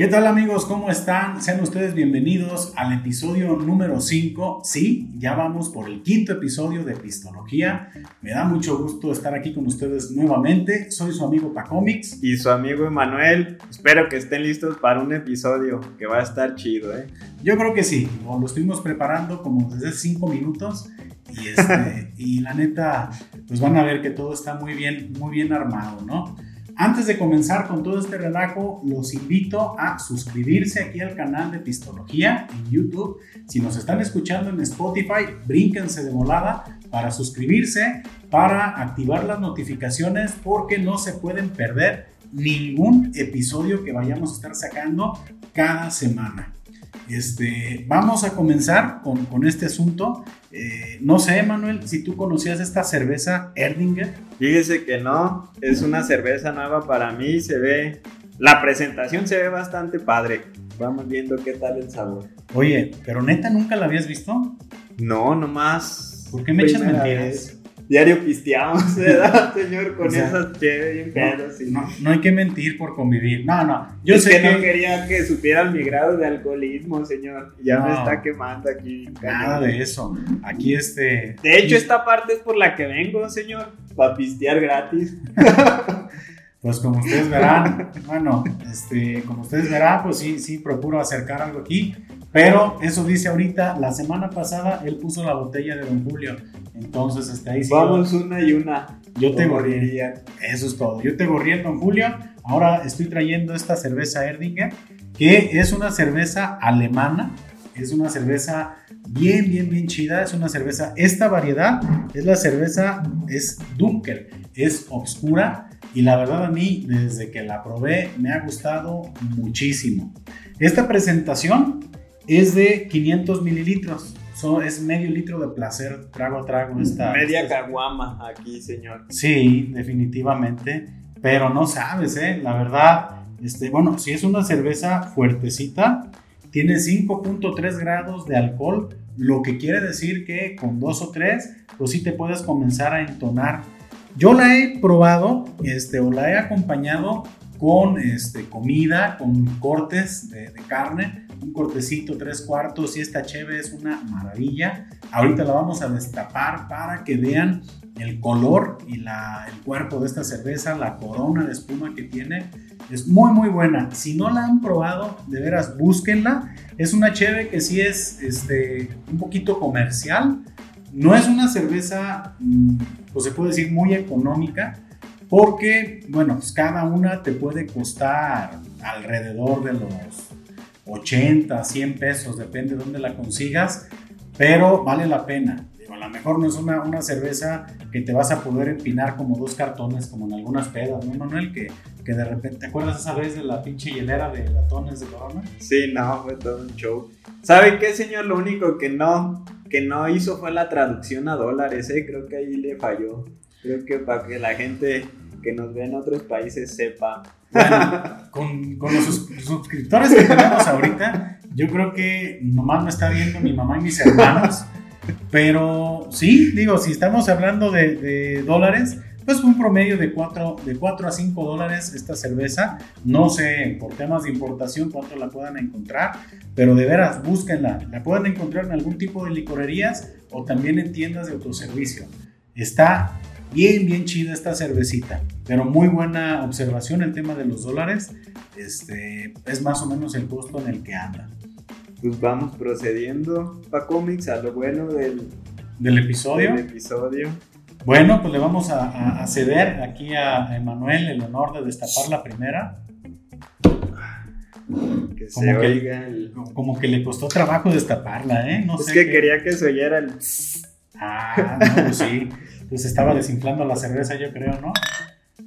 ¿Qué tal amigos? ¿Cómo están? Sean ustedes bienvenidos al episodio número 5. Sí, ya vamos por el quinto episodio de Pistología. Me da mucho gusto estar aquí con ustedes nuevamente. Soy su amigo Pacomics. Y su amigo Emanuel. Espero que estén listos para un episodio que va a estar chido, ¿eh? Yo creo que sí. Lo estuvimos preparando como desde 5 minutos. Y, este, y la neta, pues van a ver que todo está muy bien, muy bien armado, ¿no? Antes de comenzar con todo este relajo, los invito a suscribirse aquí al canal de Pistología en YouTube. Si nos están escuchando en Spotify, brínquense de volada para suscribirse, para activar las notificaciones, porque no se pueden perder ningún episodio que vayamos a estar sacando cada semana. Este, vamos a comenzar con, con este asunto. Eh, no sé, Manuel, si tú conocías esta cerveza Erdinger. Fíjese que no, es una cerveza nueva para mí, se ve, la presentación se ve bastante padre. Vamos viendo qué tal el sabor. Oye, pero neta, ¿nunca la habías visto? No, nomás. ¿Por qué me echas mentiras? Diario pisteamos, ¿verdad, señor? Con esas chéveres bien no, no, hay que mentir por convivir. No, no. Yo sé que, no quería que supieran mi grado de alcoholismo, señor. Ya me está quemando aquí. Nada de eso. Aquí este. De hecho, esta parte es por la que vengo, señor. Para pistear gratis. Pues como ustedes verán, bueno, este, como ustedes verán, pues sí, sí procuro acercar algo aquí. Pero eso dice ahorita, la semana pasada él puso la botella de Don Julio. Entonces, este, ahí. Vamos una y una. Yo te borraría. Eso es todo. Yo te borré Don Julio. Ahora estoy trayendo esta cerveza Erdinger, que es una cerveza alemana. Es una cerveza bien, bien, bien chida. Es una cerveza. Esta variedad es la cerveza, es Dunkel. Es oscura. Y la verdad a mí, desde que la probé, me ha gustado muchísimo. Esta presentación es de 500 mililitros. Es medio litro de placer, trago a trago. Esta, Media caguama aquí, señor. Sí, definitivamente. Pero no sabes, ¿eh? La verdad, este, bueno, si es una cerveza fuertecita, tiene 5.3 grados de alcohol, lo que quiere decir que con dos o tres, pues sí te puedes comenzar a entonar. Yo la he probado, este, o la he acompañado con este, comida, con cortes de, de carne, un cortecito, tres cuartos, y esta cheve es una maravilla. Ahorita la vamos a destapar para que vean el color y el cuerpo de esta cerveza, la corona de espuma que tiene. Es muy muy buena. Si no la han probado, de veras búsquenla. Es una cheve que sí es este, un poquito comercial. No es una cerveza, mm, pues se puede decir muy económica, porque, bueno, pues cada una te puede costar alrededor de los 80, 100 pesos, depende de dónde la consigas, pero vale la pena. a lo mejor no es una, una, cerveza que te vas a poder empinar como dos cartones, como en algunas pedas, ¿no, Manuel? Que, que de repente, ¿te acuerdas esa vez de la pinche hielera de latones de Corona? Sí, no, fue todo un show. ¿Sabe qué, señor? Lo único que no, que no hizo fue la traducción a dólares, ¿eh? Creo que ahí le falló. Creo que para que la gente que nos ve en otros países sepa con, los suscriptores que tenemos ahorita, yo creo que nomás me está viendo mi mamá y mis hermanos. Pero sí, digo, si estamos hablando de, dólares, pues un promedio de 4, de 4 a 5 dólares esta cerveza. No sé por temas de importación cuánto la puedan encontrar, pero de veras, búsquenla. La pueden encontrar en algún tipo de licorerías o también en tiendas de autoservicio. Está Bien, bien chida esta cervecita, pero muy buena observación el tema de los dólares. Este, es más o menos el costo en el que anda. Pues vamos procediendo, pa cómics, a lo bueno del, del episodio. Del episodio. Bueno, pues le vamos a, ceder aquí a Emanuel el honor de destapar la primera. Que se oiga el... como que le costó trabajo destaparla, ¿eh? No es que quería que se oyera el... Ah, no, pues sí pues estaba desinflando la cerveza, yo creo, ¿no?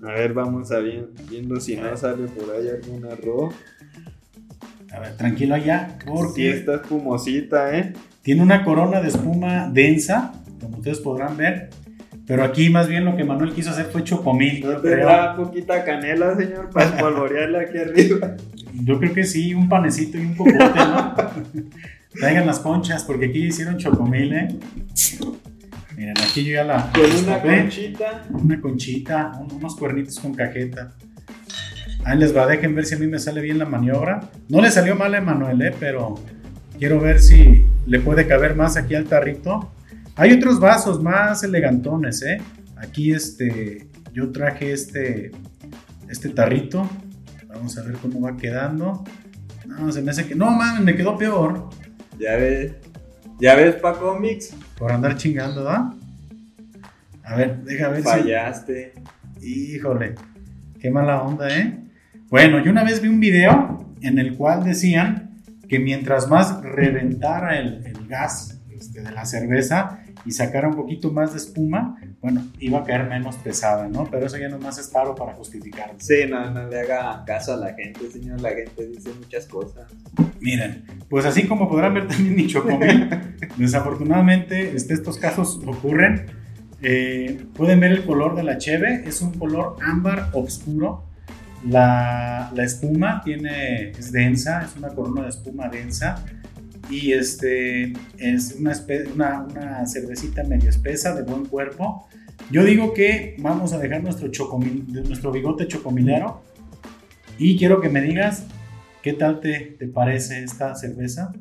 A ver, vamos a ver, viendo si no sale por ahí algún error. A ver, tranquilo allá, porque... Sí, está espumosita, ¿eh? Tiene una corona de espuma densa, como ustedes podrán ver. Pero aquí más bien lo que Manuel quiso hacer fue chocomil. ¿No tendrá poquita canela, señor, para espolvorearla aquí arriba? Yo creo que sí, un panecito y un popote, ¿no? Traigan las conchas, porque aquí hicieron chocomil, ¿eh? Miren, aquí yo ya la. Con una conchita. Una conchita, unos cuernitos con cajeta. Ahí les va, dejen ver si a mí me sale bien la maniobra. No le salió mal a Emanuel, ¿eh? pero quiero ver si le puede caber más aquí al tarrito. Hay otros vasos más elegantones, ¿eh? Aquí este, yo traje este, este tarrito. Vamos a ver cómo va quedando. No, se me hace que... No, mames, me quedó peor. Ya ves. Ya ves, Paco Mix. Por andar chingando, ¿va? A ver, deja ver Fallaste. si... Híjole, qué mala onda, ¿eh? Bueno, yo una vez vi un video en el cual decían que mientras más reventara el, el gas este, de la cerveza y sacara un poquito más de espuma, bueno, iba a caer menos pesada, ¿no? Pero eso ya nomás es paro para justificarlo. Sí, no, no le haga caso a la gente, señor. La gente dice muchas cosas. Miren, pues así como podrán ver también mi chocomil, desafortunadamente este, estos casos ocurren. Eh, pueden ver el color de la cheve, es un color ámbar oscuro. La, la espuma tiene, es densa, es una corona de espuma densa y este es una, una, cervecita medio espesa de buen cuerpo. Yo digo que vamos a dejar nuestro, nuestro bigote chocomilero y quiero que me digas qué tal te, te parece esta cerveza.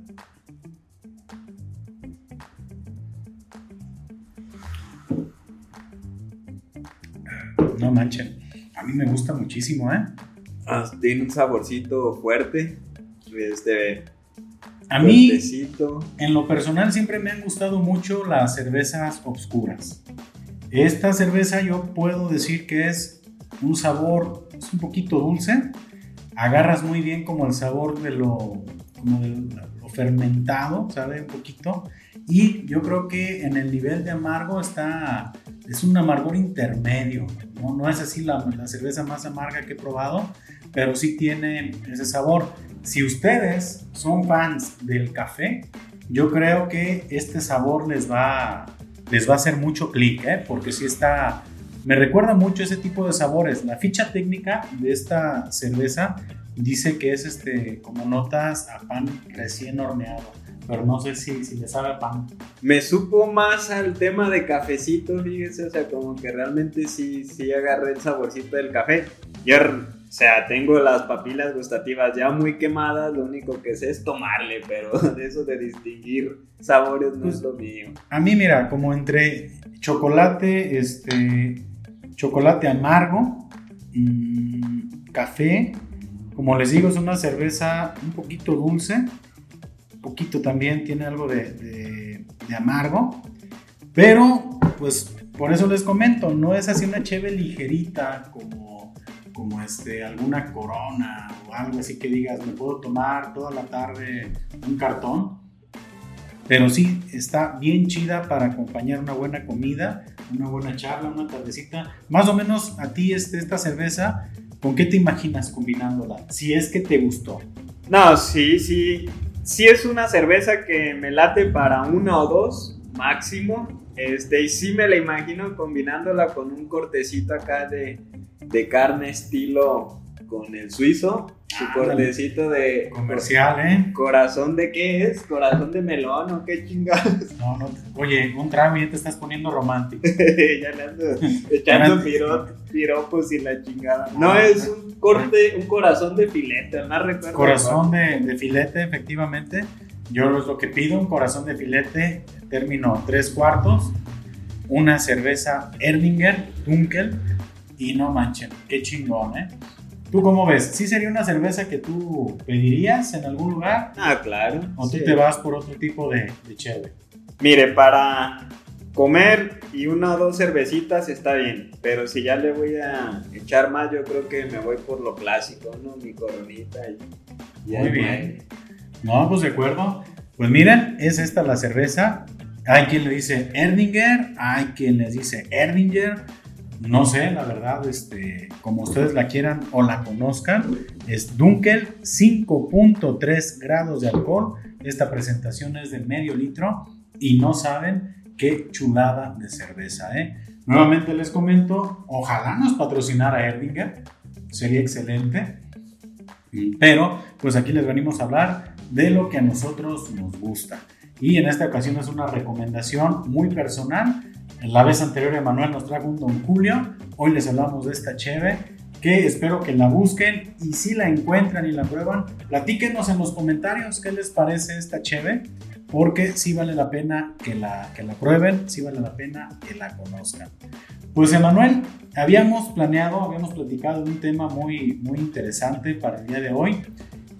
No manchen, a mí me gusta muchísimo, ¿eh? Ah, tiene un saborcito fuerte. Este. A mí, fuertecito. En lo personal siempre me han gustado mucho las cervezas obscuras. Esta cerveza yo puedo decir que es un sabor es un poquito dulce. Agarras muy bien como el sabor de lo, como de lo fermentado, ¿sabe? Un poquito. Y yo creo que en el nivel de amargo está, es un amargor intermedio. No, es así la, la cerveza más amarga que he probado, pero sí tiene ese sabor. Si ustedes son fans del café, yo creo que este sabor les va, les va a hacer mucho clic, ¿eh? porque sí está, me recuerda mucho ese tipo de sabores. La ficha técnica de esta cerveza dice que es este, como notas a pan recién horneado, pero no sé si, si le sabe a pan. Me supo más al tema de cafecito, fíjese, o sea, como que realmente sí, sí agarré el saborcito del café. Yo, o sea, tengo las papilas gustativas ya muy quemadas, lo único que sé es tomarle, pero de eso de distinguir sabores no es lo mío. A mí, mira, como entre chocolate, este, chocolate amargo, café, como les digo, es una cerveza un poquito dulce, poquito también tiene algo de, amargo, pero pues por eso les comento, no es así una cheve ligerita como, como este, alguna corona o algo así que digas, me puedo tomar toda la tarde un cartón. Pero sí, está bien chida para acompañar una buena comida, una buena charla, una tardecita. Más o menos a ti este, esta cerveza, ¿con qué te imaginas combinándola? Si es que te gustó. No, sí, sí. Sí es una cerveza que me late para una o dos máximo. Este, y sí me la imagino combinándola con un cortecito acá de, de carne estilo con el suizo. Su Ándale. cortecito de Comercial, ¿eh? corazón de qué es? Corazón de melón o qué chingados. No, no, oye, un trago ya te estás poniendo romántico. ya le ando echando piro- piropos y la chingada. No, es un corte, un corazón de filete, no recuerdo. Corazón de, de filete, efectivamente. Yo es lo que pido, un corazón de filete, término tres cuartos, una cerveza Erdinger, Dunkel, y no manchen, qué chingón, ¿eh? ¿Tú cómo ves? ¿Sí sería una cerveza que tú pedirías en algún lugar? Ah, claro. ¿O tú te vas por otro tipo de, de cheve? Mire, para comer y una o dos cervecitas está bien, pero si ya le voy a echar más, yo creo que me voy por lo clásico, ¿no? Mi coronita y... y Muy bien. No, pues de acuerdo. Pues miren, es esta la cerveza. Hay quien le dice Erdinger, hay quien les dice Erdinger. No sé, la verdad, este, como ustedes la quieran o la conozcan, es Dunkel, 5.3 grados de alcohol. Esta presentación es de medio litro y no saben qué chulada de cerveza, ¿eh? Nuevamente les comento, ojalá nos patrocinara Erdinger, sería excelente. Pero, pues aquí les venimos a hablar de lo que a nosotros nos gusta. Y en esta ocasión es una recomendación muy personal. En la vez anterior Emanuel nos trajo un Don Julio. Hoy les hablamos de esta cheve que espero que la busquen y si la encuentran y la prueban, platíquenos en los comentarios qué les parece esta cheve, porque sí vale la pena que la, que la prueben, sí vale la pena que la conozcan. Pues Emanuel, habíamos planeado, habíamos platicado un tema muy, muy interesante para el día de hoy.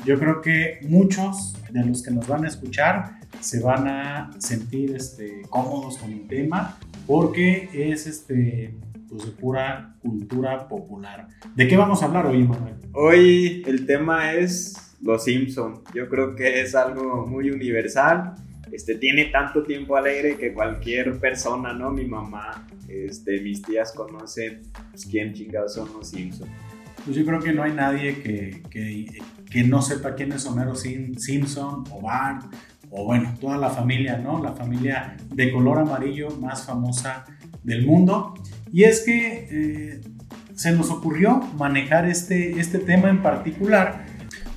Yo creo que muchos de los que nos van a escuchar se van a sentir este, cómodos con el tema porque es este, pues, de pura cultura popular. ¿De qué vamos a hablar hoy, Manuel? Hoy el tema es Los Simpson. Yo creo que es algo muy universal. Este, tiene tanto tiempo alegre que cualquier persona, ¿no? Mi mamá, este, mis tías conocen pues, quién chingados son los Simpson. Pues yo creo que no hay nadie que, que, que no sepa quién es Homero Simpson o Bart o bueno, toda la familia, ¿no? La familia de color amarillo más famosa del mundo. Y es que eh, se nos ocurrió manejar este, este tema en particular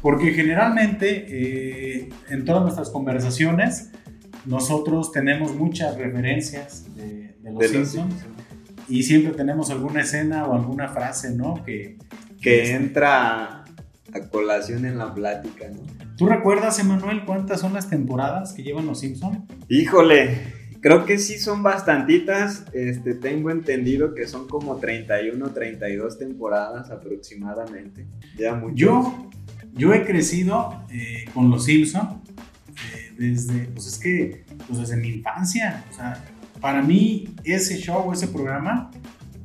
porque generalmente eh, en todas nuestras conversaciones nosotros tenemos muchas referencias de, los Simpsons y siempre tenemos alguna escena o alguna frase, ¿no? Que, que este, entra a colación en la plática, ¿no? ¿Tú recuerdas, Emanuel, cuántas son las temporadas que llevan los Simpsons? Híjole, creo que sí son bastantitas. Este, tengo entendido que son como 31, 32 temporadas aproximadamente. Ya mucho. Yo, yo he crecido eh, con los Simpsons eh, desde, pues es que, pues desde mi infancia. O sea, para mí ese show, ese programa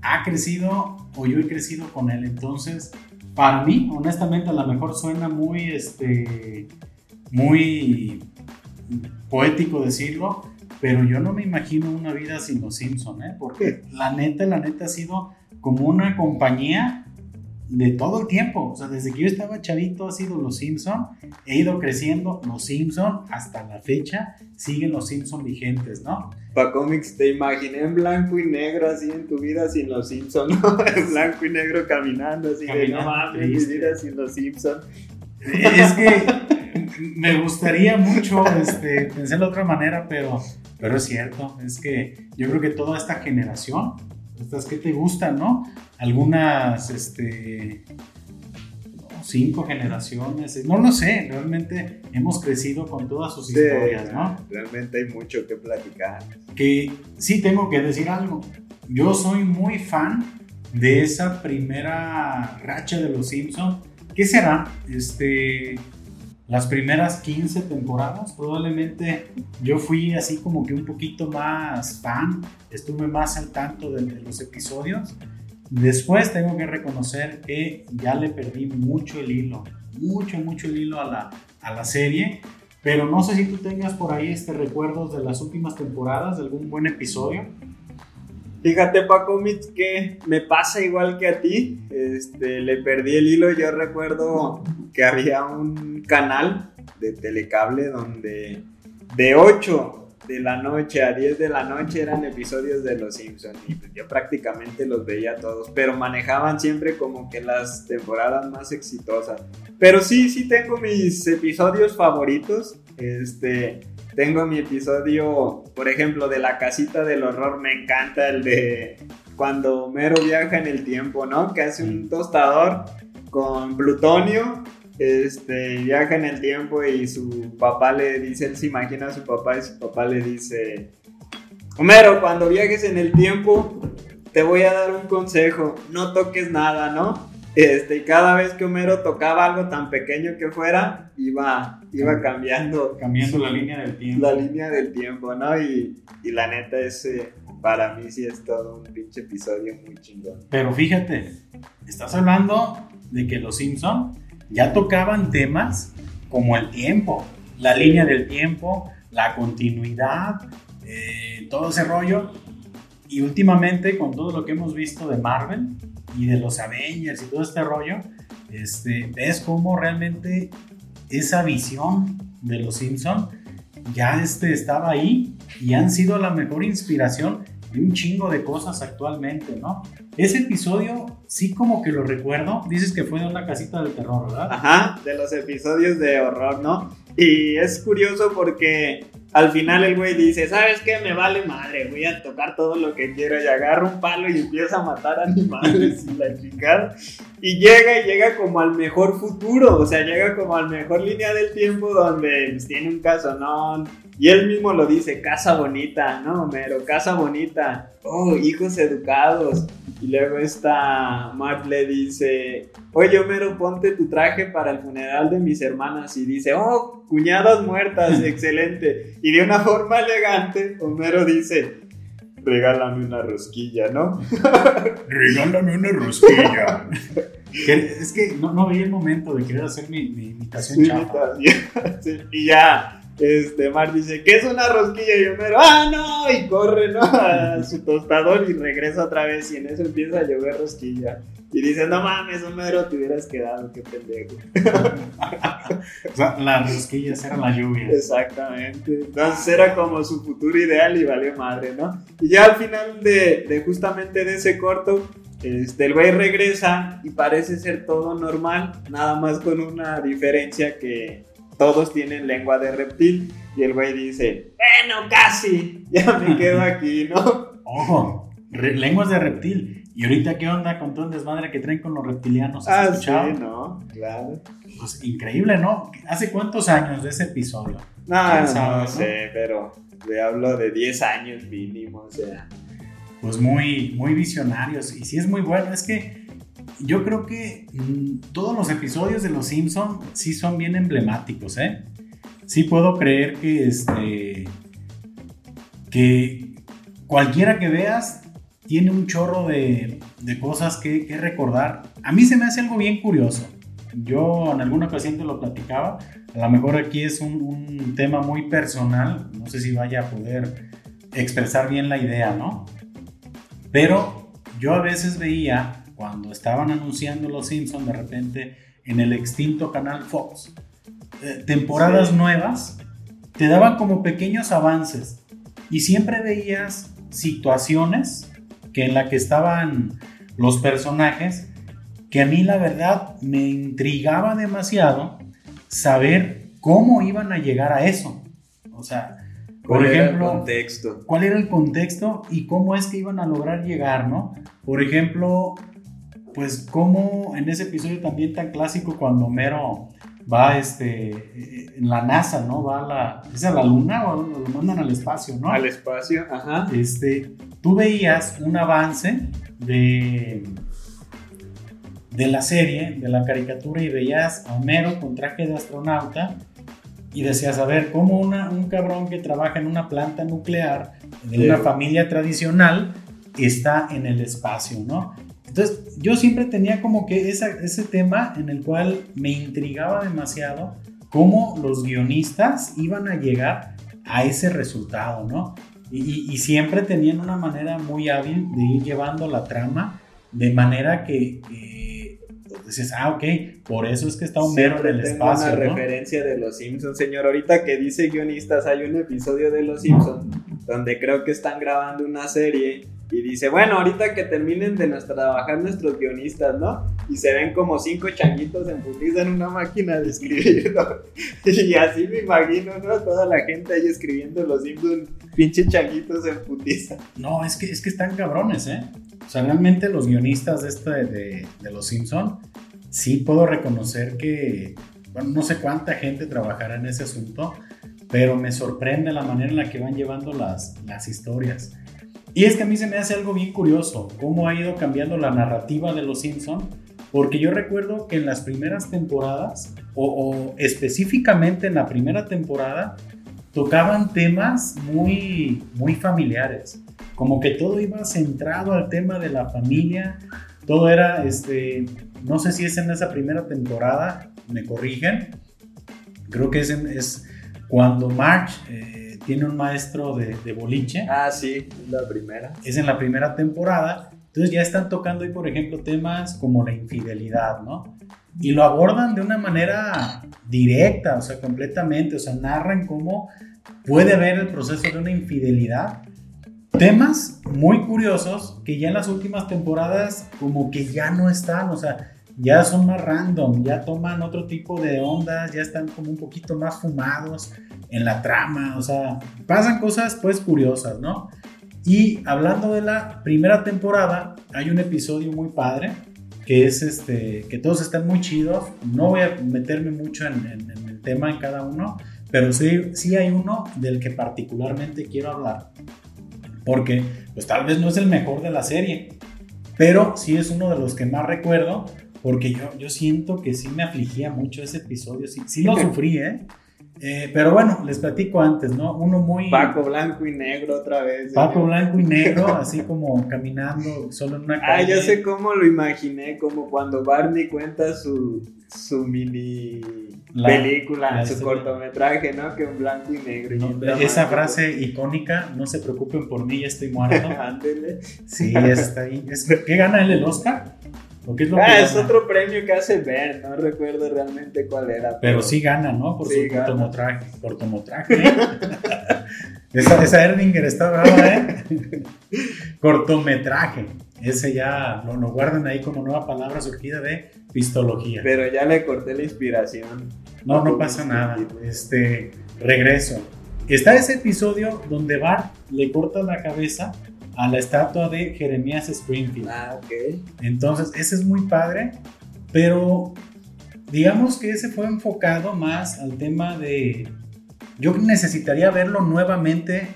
ha crecido o yo he crecido con él. Entonces, para mí, honestamente, a lo mejor suena muy, este, muy poético decirlo, pero yo no me imagino una vida sin los Simpson, ¿eh? Porque la neta, la neta ha sido como una compañía de todo el tiempo. O sea, desde que yo estaba chavito ha sido Los Simpson. He ido creciendo Los Simpson hasta la fecha. Siguen Los Simpson vigentes, ¿no? Pa' cómics te imaginé en blanco y negro así en tu vida sin Los Simpson, ¿no? en blanco y negro caminando así de no mames, mi vida sin Los Simpson. Es que me gustaría mucho este, pensar de otra manera, pero, pero es cierto. Es que yo creo que toda esta generación estas que te gustan, ¿no? Algunas, este, cinco generaciones, no lo sé, realmente hemos crecido con todas sus historias, ¿no? Realmente hay mucho que platicar. Que sí tengo que decir algo, yo soy muy fan de esa primera racha de los Simpsons, ¿qué será? Este, las primeras 15 temporadas, probablemente yo fui así como que un poquito más fan, estuve más al tanto de, los episodios. Después tengo que reconocer que ya le perdí mucho el hilo, mucho, mucho el hilo a la, a la serie. Pero no sé si tú tengas por ahí este recuerdos de las últimas temporadas, de algún buen episodio. Fíjate, Paco Mitz, que me pasa igual que a ti. Este, le perdí el hilo. Yo recuerdo que había un canal de telecable donde de 8 de la noche a 10 de la noche eran episodios de Los Simpsons y pues yo prácticamente los veía todos, pero manejaban siempre como que las temporadas más exitosas. Pero sí, sí tengo mis episodios favoritos. Este, tengo mi episodio, por ejemplo, de la casita del horror, me encanta el de cuando Homero viaja en el tiempo, ¿no? Que hace un tostador con plutonio, este, viaja en el tiempo y su papá le dice, él se imagina a su papá y su papá le dice, Homero, cuando viajes en el tiempo, te voy a dar un consejo, no toques nada, ¿no? Este, y cada vez que Homero tocaba algo tan pequeño que fuera, iba, iba cambiando. Cambiando la línea del tiempo. La línea del tiempo, ¿no? Y, y la neta, ese para mí sí es todo un pinche episodio muy chingón. Pero fíjate, estás hablando de que los Simpson ya tocaban temas como el tiempo, la línea del tiempo, la continuidad, eh, todo ese rollo. Y últimamente, con todo lo que hemos visto de Marvel, y de los Avengers y todo este rollo, este, ves cómo realmente esa visión de los Simpson ya este, estaba ahí y han sido la mejor inspiración de un chingo de cosas actualmente, ¿no? Ese episodio sí como que lo recuerdo, dices que fue de una casita de terror, ¿verdad? Ajá, de los episodios de horror, ¿no? Y es curioso porque al final el güey dice, ¿sabes qué? Me vale madre, voy a tocar todo lo que quiero y agarra un palo y empieza a matar animales y la chingada. Y llega y llega como al mejor futuro, o sea, llega como al mejor línea del tiempo donde pues, tiene un casonón. Y él mismo lo dice, casa bonita, ¿no, Homero? Casa bonita. Oh, hijos educados. Y luego esta Mark le dice, oye Homero, ponte tu traje para el funeral de mis hermanas. Y dice, oh, cuñadas muertas, excelente. Y de una forma elegante, Homero dice, regálame una rosquilla, ¿no? regálame una rosquilla. es que no, no veía el momento de querer hacer mi, mi imitación sí, y ya, este, Mar dice, ¿qué es una rosquilla? Y Homero, ¡ah, no! Y corre, ¿no? A su tostador y regresa otra vez y en eso empieza a llover rosquilla. Y dice, no mames, Homero, te hubieras quedado, qué pendejo. o sea, las rosquillas eran la lluvia. Exactamente. Entonces era como su futuro ideal y valió madre, ¿no? Y ya al final de, de justamente de ese corto, este, el güey regresa y parece ser todo normal, nada más con una diferencia que todos tienen lengua de reptil. Y el güey dice, bueno, casi, ya me quedo aquí, ¿no? Ojo, lenguas de reptil. ¿Y ahorita qué onda con todo el desmadre que traen con los reptilianos? ¿Has ah, sí, no, claro. Pues increíble, ¿no? ¿Hace cuántos años de ese episodio? No, no, sé, pero le hablo de 10 años mínimo, o sea. Pues muy, muy visionarios. Y sí es muy bueno, es que yo creo que mm, todos los episodios de Los Simpson sí son bien emblemáticos, ¿eh? Sí puedo creer que este. que cualquiera que veas tiene un chorro de, cosas que, recordar. A mí se me hace algo bien curioso. Yo en alguna ocasión te lo platicaba. A lo mejor aquí es un, un tema muy personal. No sé si vaya a poder expresar bien la idea, ¿no? Pero yo a veces veía cuando estaban anunciando Los Simpsons de repente en el extinto canal Fox, eh, temporadas nuevas, te daban como pequeños avances y siempre veías situaciones que en la que estaban los personajes, que a mí la verdad me intrigaba demasiado saber cómo iban a llegar a eso. O sea, por ejemplo, contexto? ¿cuál era el contexto y cómo es que iban a lograr llegar, no? Por ejemplo, pues cómo en ese episodio también tan clásico cuando Homero va este en la NASA, ¿no? Va a la ¿es a la luna o lo mandan al espacio, ¿no? Al espacio, ajá. Este, tú veías un avance de, de la serie, de la caricatura, y veías a Homero con traje de astronauta y decías, a ver, ¿cómo una, un cabrón que trabaja en una planta nuclear, de una familia tradicional, está en el espacio, ¿no? Entonces, yo siempre tenía como que ese tema en el cual me intrigaba demasiado cómo los guionistas iban a llegar a ese resultado, ¿no? Y, siempre tenían una manera muy hábil de ir llevando la trama de manera que, pues, dices, ah, ok, por eso es que está Homero en el tengo espacio. una referencia de Los Simpsons, señor. Ahorita que dice guionistas, hay un episodio de Los Simpsons donde creo que están grabando una serie y dice, bueno, ahorita que terminen de trabajar nuestros guionistas, ¿no? Y se ven como cinco changuitos en en una máquina de escribir, ¿no? Y así me imagino, ¿no? Toda la gente ahí escribiendo los Simpsons, pinche changuitos en putiza. No, es que, es que están cabrones, ¿eh? O sea, realmente los guionistas de, este, de, de Los Simpsons, sí puedo reconocer que, bueno, no sé cuánta gente trabajará en ese asunto, pero me sorprende la manera en la que van llevando las, las historias. Y es que a mí se me hace algo bien curioso, cómo ha ido cambiando la narrativa de Los Simpson, porque yo recuerdo que en las primeras temporadas, o, específicamente en la primera temporada, tocaban temas muy, muy familiares, como que todo iba centrado al tema de la familia, todo era, este, no sé si es en esa primera temporada, me corrigen, creo que es, es cuando March... Eh, tiene un maestro de, boliche. Ah, sí, la primera. Es en la primera temporada. Entonces ya están tocando ahí, por ejemplo, temas como la infidelidad, ¿no? Y lo abordan de una manera directa, o sea, completamente, o sea, narran cómo puede haber el proceso de una infidelidad. Temas muy curiosos que ya en las últimas temporadas como que ya no están, o sea, ya son más random, ya toman otro tipo de ondas, ya están como un poquito más fumados en la trama, o sea, pasan cosas pues curiosas, ¿no? Y hablando de la primera temporada, hay un episodio muy padre que es este, que todos están muy chidos. No voy a meterme mucho en, en el tema en cada uno, pero sí, sí hay uno del que particularmente quiero hablar. Porque, pues tal vez no es el mejor de la serie, pero sí es uno de los que más recuerdo, porque yo, yo siento que sí me afligía mucho ese episodio, sí, sí lo sufrí, ¿eh? ¿eh? pero bueno, les platico antes, ¿no? Uno muy... Paco blanco y negro otra vez. Paco blanco y negro, así como caminando solo en una calle. Ah, yo sé cómo lo imaginé, como cuando Barney cuenta su, su mini película, su cortometraje, ¿no? Que en blanco y negro. esa frase icónica, no se preocupen por mí, ya estoy muerto. Ándele. sí, está ahí. ¿Qué gana él el Oscar? Es ah, es otro premio que hace ver, no recuerdo realmente cuál era. Pero, sí gana, ¿no? Por su cortometraje. cortometraje. esa, esa Erdinger está brava, ¿eh? cortometraje. Ese ya lo, lo guardan ahí como nueva palabra surgida de pistología. Pero ya le corté la inspiración. No, no pasa nada. Este, regreso. Está ese episodio donde Bart le corta la cabeza a la estatua de Jeremías Springfield. Ah, ok. Entonces, ese es muy padre, pero digamos que ese fue enfocado más al tema de... Yo necesitaría verlo nuevamente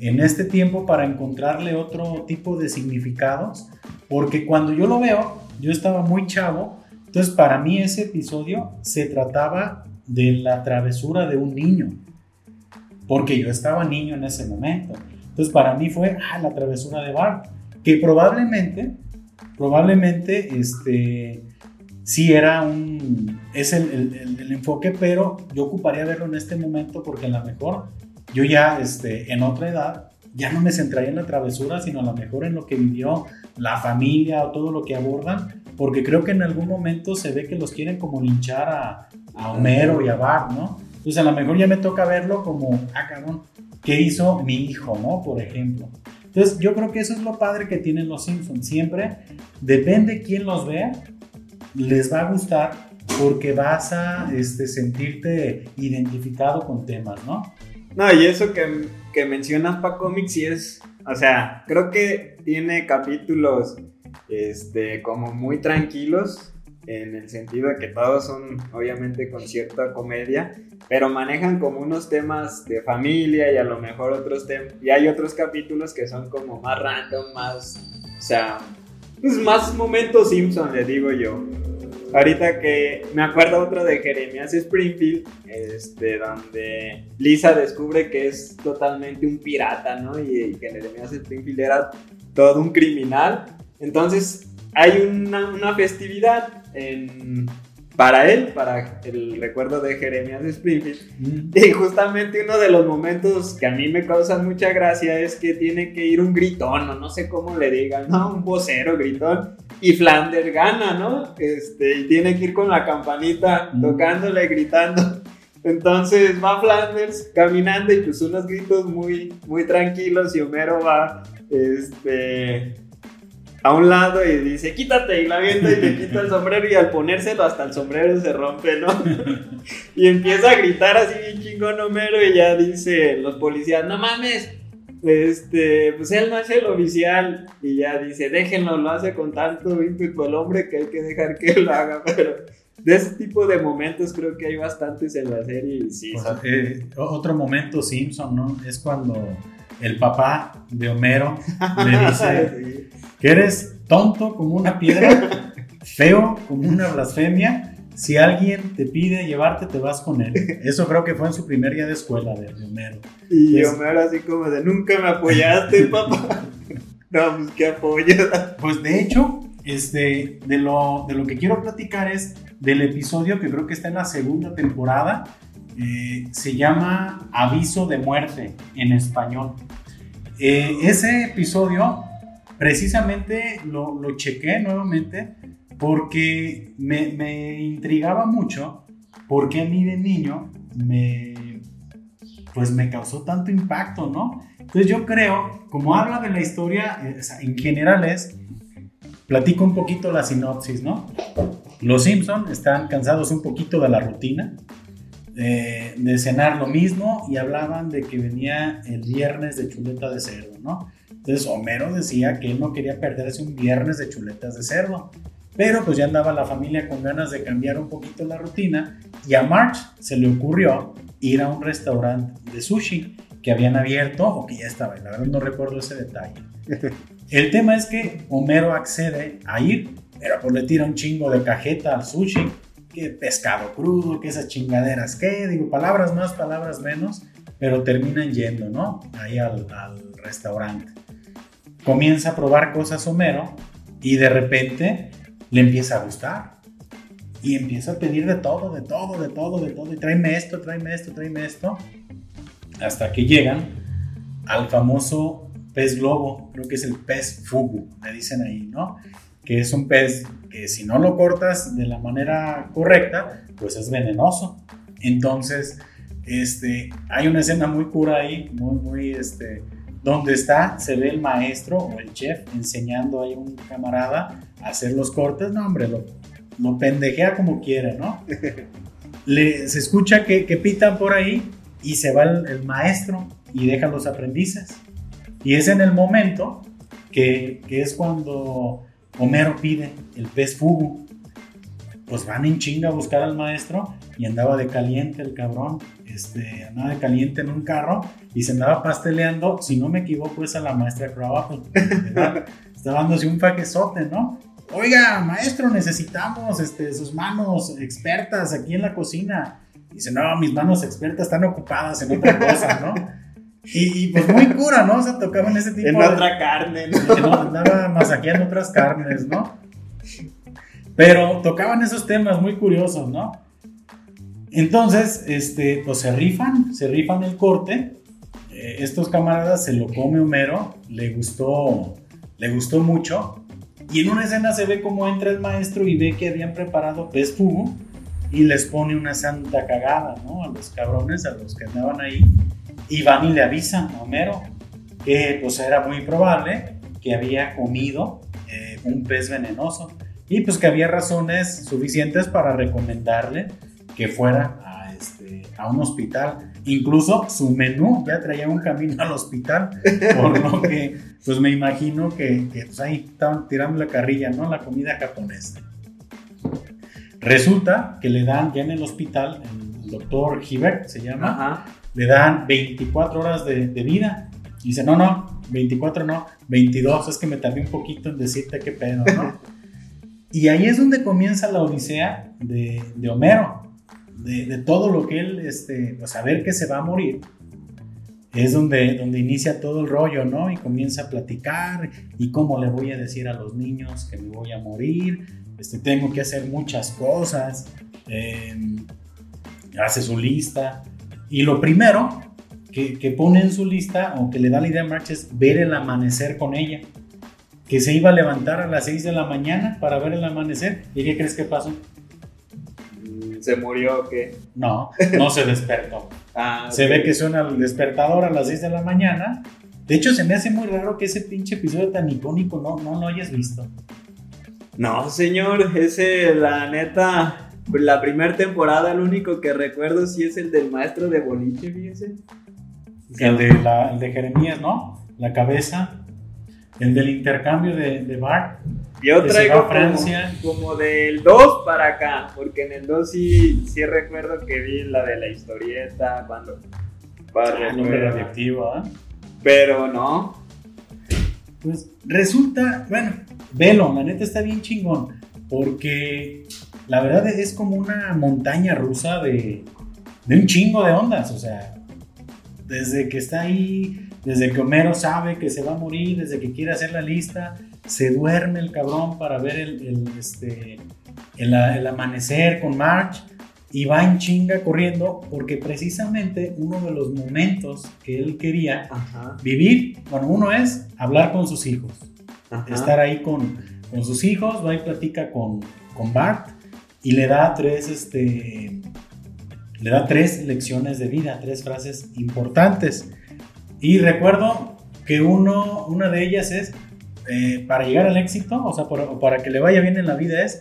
en este tiempo para encontrarle otro tipo de significados, porque cuando yo lo veo, yo estaba muy chavo, entonces para mí ese episodio se trataba de la travesura de un niño, porque yo estaba niño en ese momento. Entonces para mí fue ah, la travesura de Bart, que probablemente, probablemente, este, sí era un, es el, el, enfoque, pero yo ocuparía verlo en este momento porque a lo mejor yo ya este, en otra edad ya no me centraría en la travesura, sino a lo mejor en lo que vivió la familia o todo lo que abordan, porque creo que en algún momento se ve que los quieren como linchar a, a Homero y a Bart, ¿no? Entonces a lo mejor ya me toca verlo como, ah, cabrón, ¿qué hizo mi hijo, no? Por ejemplo. Entonces yo creo que eso es lo padre que tienen los Simpsons. Siempre, depende quién los vea, les va a gustar porque vas a este, sentirte identificado con temas, ¿no? No, y eso que, que mencionas para cómics sí es, o sea, creo que tiene capítulos este, como muy tranquilos, en el sentido de que todos son obviamente con cierta comedia, pero manejan como unos temas de familia y a lo mejor otros temas, y hay otros capítulos que son como más random, más, o sea, pues más momentos Simpson, le digo yo. Ahorita que me acuerdo otro de Jeremías Springfield, este, donde Lisa descubre que es totalmente un pirata, ¿no? Y, que Jeremías Springfield era todo un criminal. Entonces hay una, una festividad en, para él, para el recuerdo de Jeremías Springfield. Mm. Y justamente uno de los momentos que a mí me causan mucha gracia es que tiene que ir un gritón, o no sé cómo le digan, ¿no? Un vocero gritón. Y Flanders gana, ¿no? Este, y tiene que ir con la campanita mm. tocándole, gritando. Entonces va Flanders caminando y pues unos gritos muy, muy tranquilos y Homero va, este, a un lado y dice, quítate, y la avienta y le quita el sombrero y al ponérselo hasta el sombrero se rompe, ¿no? y empieza a gritar así bien chingón Homero y ya dice los policías, no mames, este, pues él no es el oficial y ya dice, déjenlo, lo hace con tanto ímpetu el hombre que hay que dejar que lo haga, pero de ese tipo de momentos creo que hay bastantes en la serie sí. Pues, eh, otro momento Simpson, ¿no? Es cuando el papá de Homero le dice que eres tonto como una piedra, feo como una blasfemia. Si alguien te pide llevarte, te vas con él. Eso creo que fue en su primer día de escuela de, Homero. Y Homero así como de nunca me apoyaste, papá. No, pues qué apoyo. Pues de hecho, este, de, lo, de lo que quiero platicar es del episodio que creo que está en la segunda temporada. Eh, se llama Aviso de muerte en español. Eh, ese episodio precisamente lo, lo chequé nuevamente porque me, intrigaba mucho porque a mí de niño me pues me causó tanto impacto, ¿no? Entonces yo creo, como habla de la historia, eh, en general es, platico un poquito la sinopsis, ¿no? Los Simpson están cansados un poquito de la rutina, eh, de cenar lo mismo y hablaban de que venía el viernes de chuleta de cerdo, ¿no? Entonces Homero decía que él no quería perderse un viernes de chuletas de cerdo. Pero pues ya andaba la familia con ganas de cambiar un poquito la rutina y a March se le ocurrió ir a un restaurante de sushi que habían abierto o que ya estaba, la verdad no recuerdo ese detalle. El tema es que Homero accede a ir, pero pues le tira un chingo de cajeta al sushi, que pescado crudo, que esas chingaderas, que digo, palabras más, palabras menos, pero terminan yendo, ¿no? Ahí al, al restaurante. Comienza a probar cosas Homero y de repente le empieza a gustar. Y empieza a pedir de todo, de todo, de todo, de todo. Y tráeme esto, tráeme esto, tráeme esto. Hasta que llegan al famoso pez globo, creo que es el pez fugu, le dicen ahí, ¿no? Que es un pez que si no lo cortas de la manera correcta, pues es venenoso. Entonces, este, hay una escena muy cura ahí, muy, muy, este, donde está, se ve el maestro o el chef enseñando a un camarada a hacer los cortes. No, hombre, lo, lo pendejea como quiera, ¿no? Le, se escucha que, que, pitan por ahí y se va el, el, maestro y deja los aprendices. Y es en el momento que, que es cuando Homero pide el pez fugu. Pues van en chinga a buscar al maestro y andaba de caliente el cabrón este, andaba de caliente en un carro y se andaba pasteleando, si no me equivoco, es a la maestra Krabappel. Estaba dándose un faquezote, ¿no? Oiga, maestro, necesitamos este, sus manos expertas aquí en la cocina. Dice, no, mis manos expertas están ocupadas en otra cosa, ¿no? Y, pues muy cura, ¿no? O sea, tocaban ese tipo en de... otra carne, ¿no? ¿no? Andaba masajeando otras carnes, ¿no? Pero tocaban esos temas muy curiosos, ¿no? Entonces, este, pues se rifan, se rifan el corte. Eh, estos camaradas se lo come Homero, le gustó, le gustó mucho. Y en una escena se ve cómo entra el maestro y ve que habían preparado pez fugu y les pone una santa cagada, ¿no? A los cabrones, a los que andaban ahí. Y van y le avisan a Homero que pues era muy probable que había comido eh, un pez venenoso y pues que había razones suficientes para recomendarle que fuera a, este, a un hospital. Incluso su menú ya traía un camino al hospital, por lo que pues me imagino que, que pues ahí estaban tirando la carrilla, ¿no? La comida japonesa. Resulta que le dan ya en el hospital, el doctor Hibbert se llama, Ajá. le dan 24 horas de, de vida. Y dice, no, no, 24 no, 22, es que me tardé un poquito en decirte qué pedo, ¿no? y ahí es donde comienza la odisea de, de Homero de, todo lo que él, este, pues saber que se va a morir, es donde, donde inicia todo el rollo, ¿no? Y comienza a platicar y cómo le voy a decir a los niños que me voy a morir, este, tengo que hacer muchas cosas, eh, hace su lista. Y lo primero que, que, pone en su lista, o que le da la idea a March, es ver el amanecer con ella. Que se iba a levantar a las 6 de la mañana para ver el amanecer. ¿Y qué crees que pasó? ¿Se murió o qué? No, no se despertó. ah, Se ve que suena el despertador a las 6 de la mañana. De hecho, se me hace muy raro que ese pinche episodio tan icónico no, no lo hayas visto. No, señor, ese, la neta, la primera temporada, el único que recuerdo sí es el del maestro de boliche, fíjese. El de, la, el de Jeremías, ¿no? La cabeza. El del intercambio de, de Bart. Yo traigo va a como, Francia. como del 2 para acá, porque en el 2 sí, sí recuerdo que vi la de la historieta, cuando... Ah, el hombre radioactivo, ¿ah? Pero no, Pues resulta, bueno, velo, la neta está bien chingón. Porque la verdad es como una montaña rusa de, de un chingo de ondas. O sea, desde que está ahí, desde que Homero sabe que se va a morir, desde que quiere hacer la lista, se duerme el cabrón para ver el, el, este, el, el amanecer con Marge y va en chinga corriendo porque precisamente uno de los momentos que él quería Ajá, vivir, bueno, uno es hablar con sus hijos, ajá. estar ahí con, con sus hijos, va y platica con, con Bart y le da tres, este, le da tres lecciones de vida, tres frases importantes. Y recuerdo que uno, una de ellas es, eh, para llegar al éxito, o sea, por- para que le vaya bien en la vida es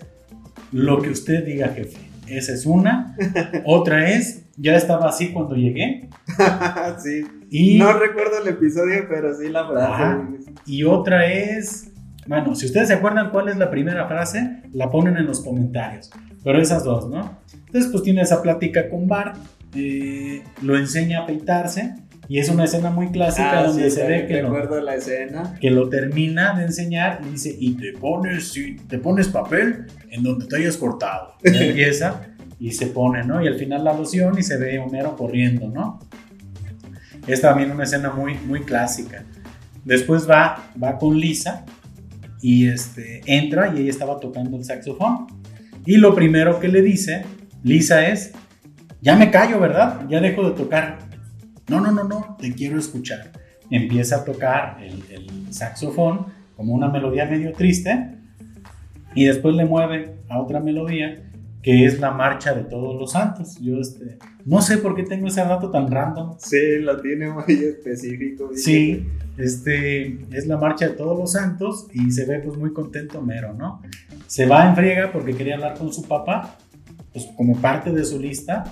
lo que usted diga, jefe. Esa es una. Otra es, ya estaba así cuando llegué. sí. Y, No recuerdo el episodio, pero sí la frase. Ajá. y otra es, Bueno, si ustedes se acuerdan cuál es la primera frase, la ponen en los comentarios. Pero esas dos, ¿no? Entonces, pues tiene esa plática con Bart, eh, lo enseña a peitarse. Y es una escena muy clásica Ah, donde sí, se ve que lo, la escena. que lo termina de enseñar y dice, y te pones, sí, te pones papel en donde te hayas cortado. Y empieza y se pone, ¿no? Y al final la loción y se ve Homero corriendo, ¿no? Es también una escena muy, muy clásica. Después va, va con Lisa y este, entra y ella estaba tocando el saxofón. Y lo primero que le dice Lisa es, ya me callo, ¿verdad? Ya dejo de tocar. No, no, no, no, te quiero escuchar. Empieza a tocar el, el saxofón como una melodía medio triste y después le mueve a otra melodía que es la marcha de todos los santos. Yo este, no sé por qué tengo ese dato tan random. Sí, lo tiene muy específico. Sí, este, es la marcha de todos los santos y se ve pues muy contento Mero, ¿no? Se va en friega porque quería hablar con su papá, pues como parte de su lista.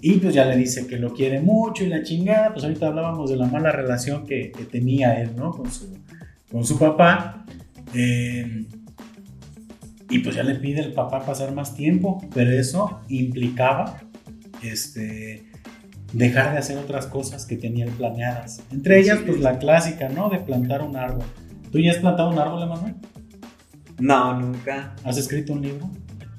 Y pues ya le dice que lo quiere mucho y la chingada, pues ahorita hablábamos de la mala relación que, que tenía él, ¿no? Con su, con su papá. Eh, y pues ya le pide el papá pasar más tiempo, pero eso implicaba este, dejar de hacer otras cosas que tenían planeadas. Entre ellas, pues la clásica, ¿no? De plantar un árbol. ¿Tú ya has plantado un árbol, Emanuel? No, nunca. ¿Has escrito un libro?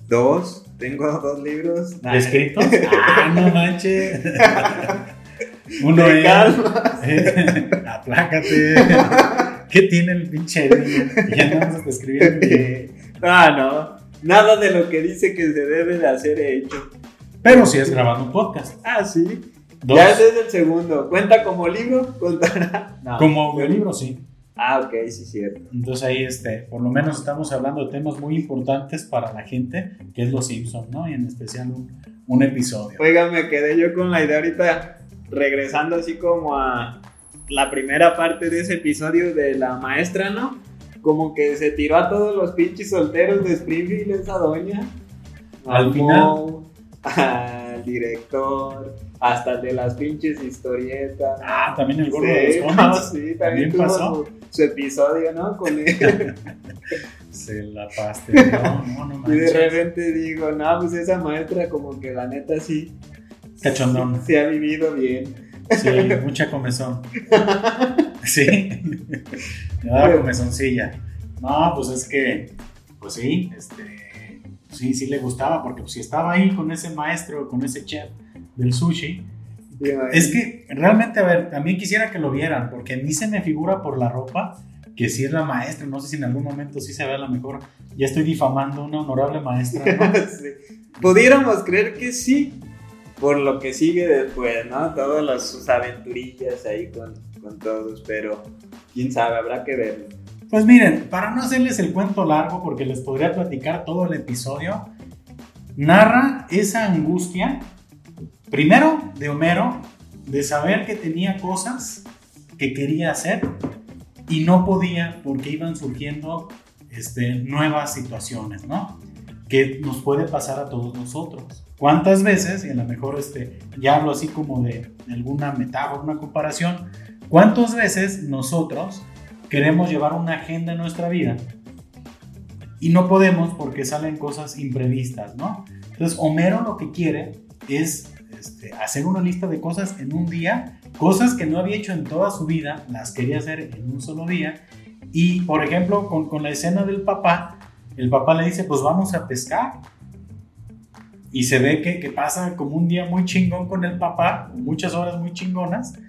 Dos. Tengo dos libros. Nah. ¿Escritos? ah, no manches. Uno calmas. Aplácate. ¿Qué tiene el pinche? Ya no vamos a escribir bien. Ah, no. Nada de lo que dice que se debe de hacer he hecho. Pero si es grabando un podcast. Ah, sí. Dos. Ya ese es el segundo. ¿Cuenta como libro? ¿Contará? No. Como audiolibro, sí. Ah, ok, sí, cierto. Entonces ahí, este, por lo menos estamos hablando de temas muy importantes para la gente, que es Los Simpsons, ¿no? Y en especial un, un episodio. Oiga, me quedé yo con la idea ahorita, regresando así como a la primera parte de ese episodio de la maestra, ¿no? Como que se tiró a todos los pinches solteros de Springfield esa doña. Al Al final. Al director, hasta el de las pinches historietas. Ah, también el gordo Sí, de los no, sí, también, También pasó. Su, su episodio, ¿no? Con él. Se la paste. No, no, no y de repente digo, no, pues esa maestra como que la neta sí. Cachondón. Se ha vivido bien. Sí, mucha comezón. Sí. Me daba comezoncilla. No, pues es que, pues sí, este, sí, sí le gustaba, porque pues, si estaba ahí con ese maestro, con ese chef del sushi, Es que realmente, a ver, también quisiera que lo vieran, porque a mí se me figura por la ropa que sí es la maestra. No sé si en algún momento sí se ve a la mejor. Ya estoy difamando a una honorable maestra, ¿no? Sí. Pudiéramos creer que sí, por lo que sigue después, ¿no? Todas las, sus aventurillas ahí con, con todos, pero quién sabe, habrá que verlo. Pues miren, para no hacerles el cuento largo, porque les podría platicar todo el episodio, narra esa angustia, primero de Homero, de saber que tenía cosas que quería hacer y no podía porque iban surgiendo este, nuevas situaciones, ¿no? Que nos puede pasar a todos nosotros. ¿Cuántas veces, y a lo mejor este, ya hablo así como de, de alguna metáfora, una comparación, cuántas veces nosotros queremos llevar una agenda en nuestra vida y no podemos porque salen cosas imprevistas, ¿no? Entonces, Homero lo que quiere es este, hacer una lista de cosas en un día, cosas que no había hecho en toda su vida, las quería hacer en un solo día. Y, por ejemplo, con, con la escena del papá, el papá le dice, pues vamos a pescar. Y se ve que, que pasa como un día muy chingón con el papá, muchas horas muy chingonas.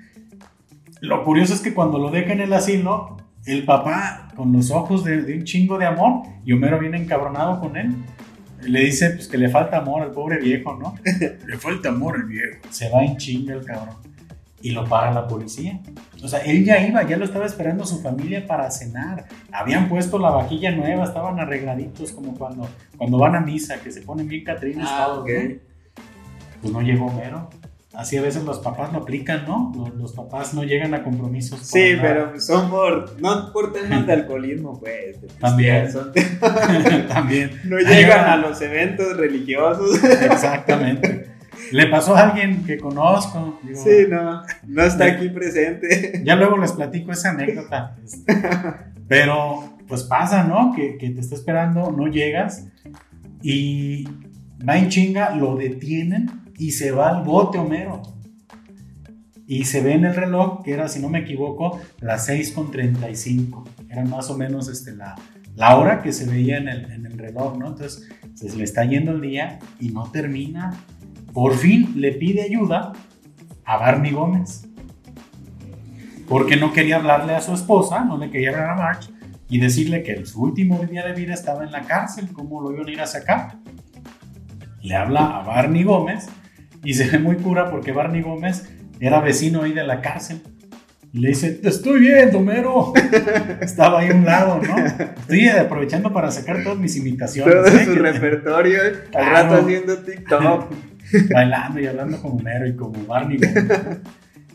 Lo curioso es que cuando lo deja en el asilo, el papá con los ojos de, de un chingo de amor y Homero viene encabronado con él. Le dice pues que le falta amor al pobre viejo, ¿no? le falta amor al viejo. Se va en chinga el cabrón. Y lo para la policía. O sea, él ya iba, ya lo estaba esperando su familia para cenar. Habían puesto la vajilla nueva, estaban arregladitos como cuando, cuando van a misa, que se ponen bien catrinas Ah, todos, ok. ¿no? Pues no llegó Homero. Así a veces los papás lo aplican, ¿no? Los, los papás no llegan a compromisos. Sí, pero son por, no por temas de alcoholismo, pues. También. son- También. no llegan a los eventos religiosos. Exactamente. Le pasó a alguien que conozco. digo, Sí, no, no está aquí presente. Ya luego les platico esa anécdota. este, Pero pues pasa, ¿no? Que, que te está esperando, no llegas y va en chinga, lo detienen y se va al bote Homero. Y se ve en el reloj que era, si no me equivoco, las 6.35. Era más o menos este, la, la hora que se veía en el, en el reloj, ¿no? Entonces se le está yendo el día y no termina. Por fin le pide ayuda a Barney Gómez. Porque no quería hablarle a su esposa, no le quería hablar a March y decirle que en su último día de vida estaba en la cárcel, ¿cómo lo iban a ir a sacar? Le habla a Barney Gómez y se ve muy cura porque Barney Gómez era vecino ahí de la cárcel. Y le dice, te estoy viendo, Mero. Estaba ahí a un lado, ¿no? Estoy aprovechando para sacar todas mis imitaciones. Todo ¿eh? su repertorio, al Claro. rato haciendo TikTok. bailando y hablando como Mero y como Barney. Gómez.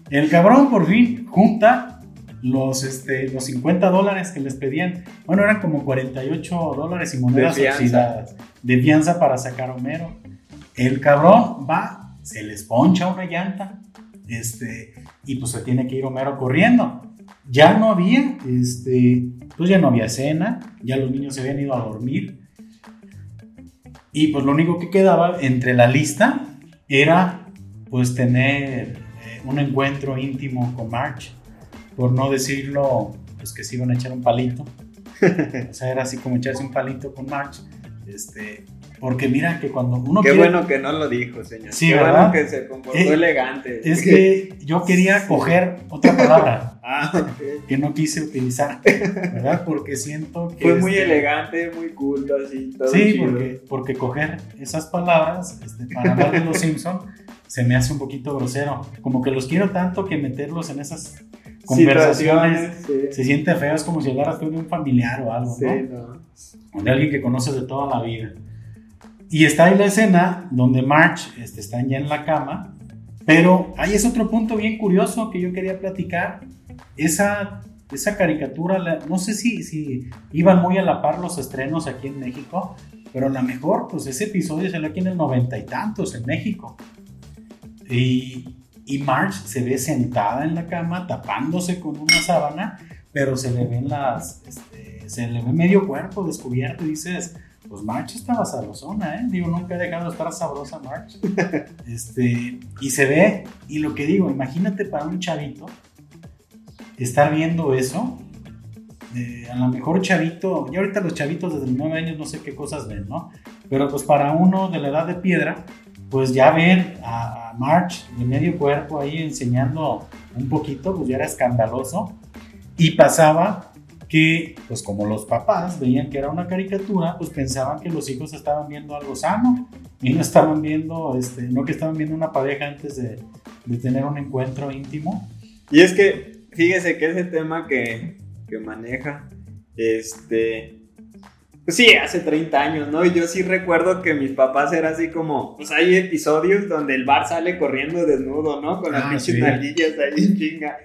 El cabrón por fin junta los, este, los 50 dólares que les pedían. Bueno, eran como 48 dólares y monedas De oxidadas de fianza para sacar a Homero. El cabrón va, se les poncha una llanta este, y pues se tiene que ir Homero corriendo. Ya no había, este, pues ya no había cena, ya los niños se habían ido a dormir. Y pues lo único que quedaba entre la lista era pues tener eh, un encuentro íntimo con March, por no decirlo, pues que se iban a echar un palito. o sea, era así como echarse un palito con March. Este, porque mira que cuando uno Qué quiere- bueno que no lo dijo, señor. Sí, Qué ¿verdad? bueno que se comportó Eh, elegante. es que yo quería coger otra palabra Ah, ok. que no quise utilizar, ¿verdad? Porque siento que... Fue muy este, elegante, muy culto, así, todo Sí, chido. porque, porque coger esas palabras este, para hablar de los Simpson se me hace un poquito grosero. Como que los quiero tanto que meterlos en esas conversaciones sí. se siente feo. Es como si hablaras tú de un familiar o algo, Sí, ¿no? no. O de alguien que conoces de toda la vida. Y está ahí la escena donde March este, están ya en la cama. Pero ahí es otro punto bien curioso que yo quería platicar. Esa, esa caricatura, no sé si, si iban muy a la par los estrenos aquí en México, pero a lo mejor, pues ese episodio salió aquí en el noventa y tantos en México. Y, y Marge se ve sentada en la cama tapándose con una sábana, pero se le ven las, este, se le ve medio cuerpo descubierto y dices, pues Marge estaba sabrosona, ¿eh? Digo, nunca he dejado de estar sabrosa Marge. Este, y se ve, y lo que digo, imagínate para un chavito estar viendo eso. eh, a lo mejor chavito, y ahorita los chavitos desde los 9 años no sé qué cosas ven, ¿no? Pero pues para uno de la edad de piedra, pues ya ver a, a March de medio cuerpo ahí enseñando un poquito, pues ya era escandaloso. Y pasaba que, pues como los papás veían que era una caricatura, pues pensaban que los hijos estaban viendo algo sano y no estaban viendo, este, no que estaban viendo una pareja antes de, de tener un encuentro íntimo. Y es que, fíjese que ese tema que, que maneja, este, pues sí, hace 30 años, ¿no? Y yo sí recuerdo que mis papás eran así como, pues hay episodios donde el bar sale corriendo desnudo, ¿no? Con las Ah, pinches sí. ahí en chinga.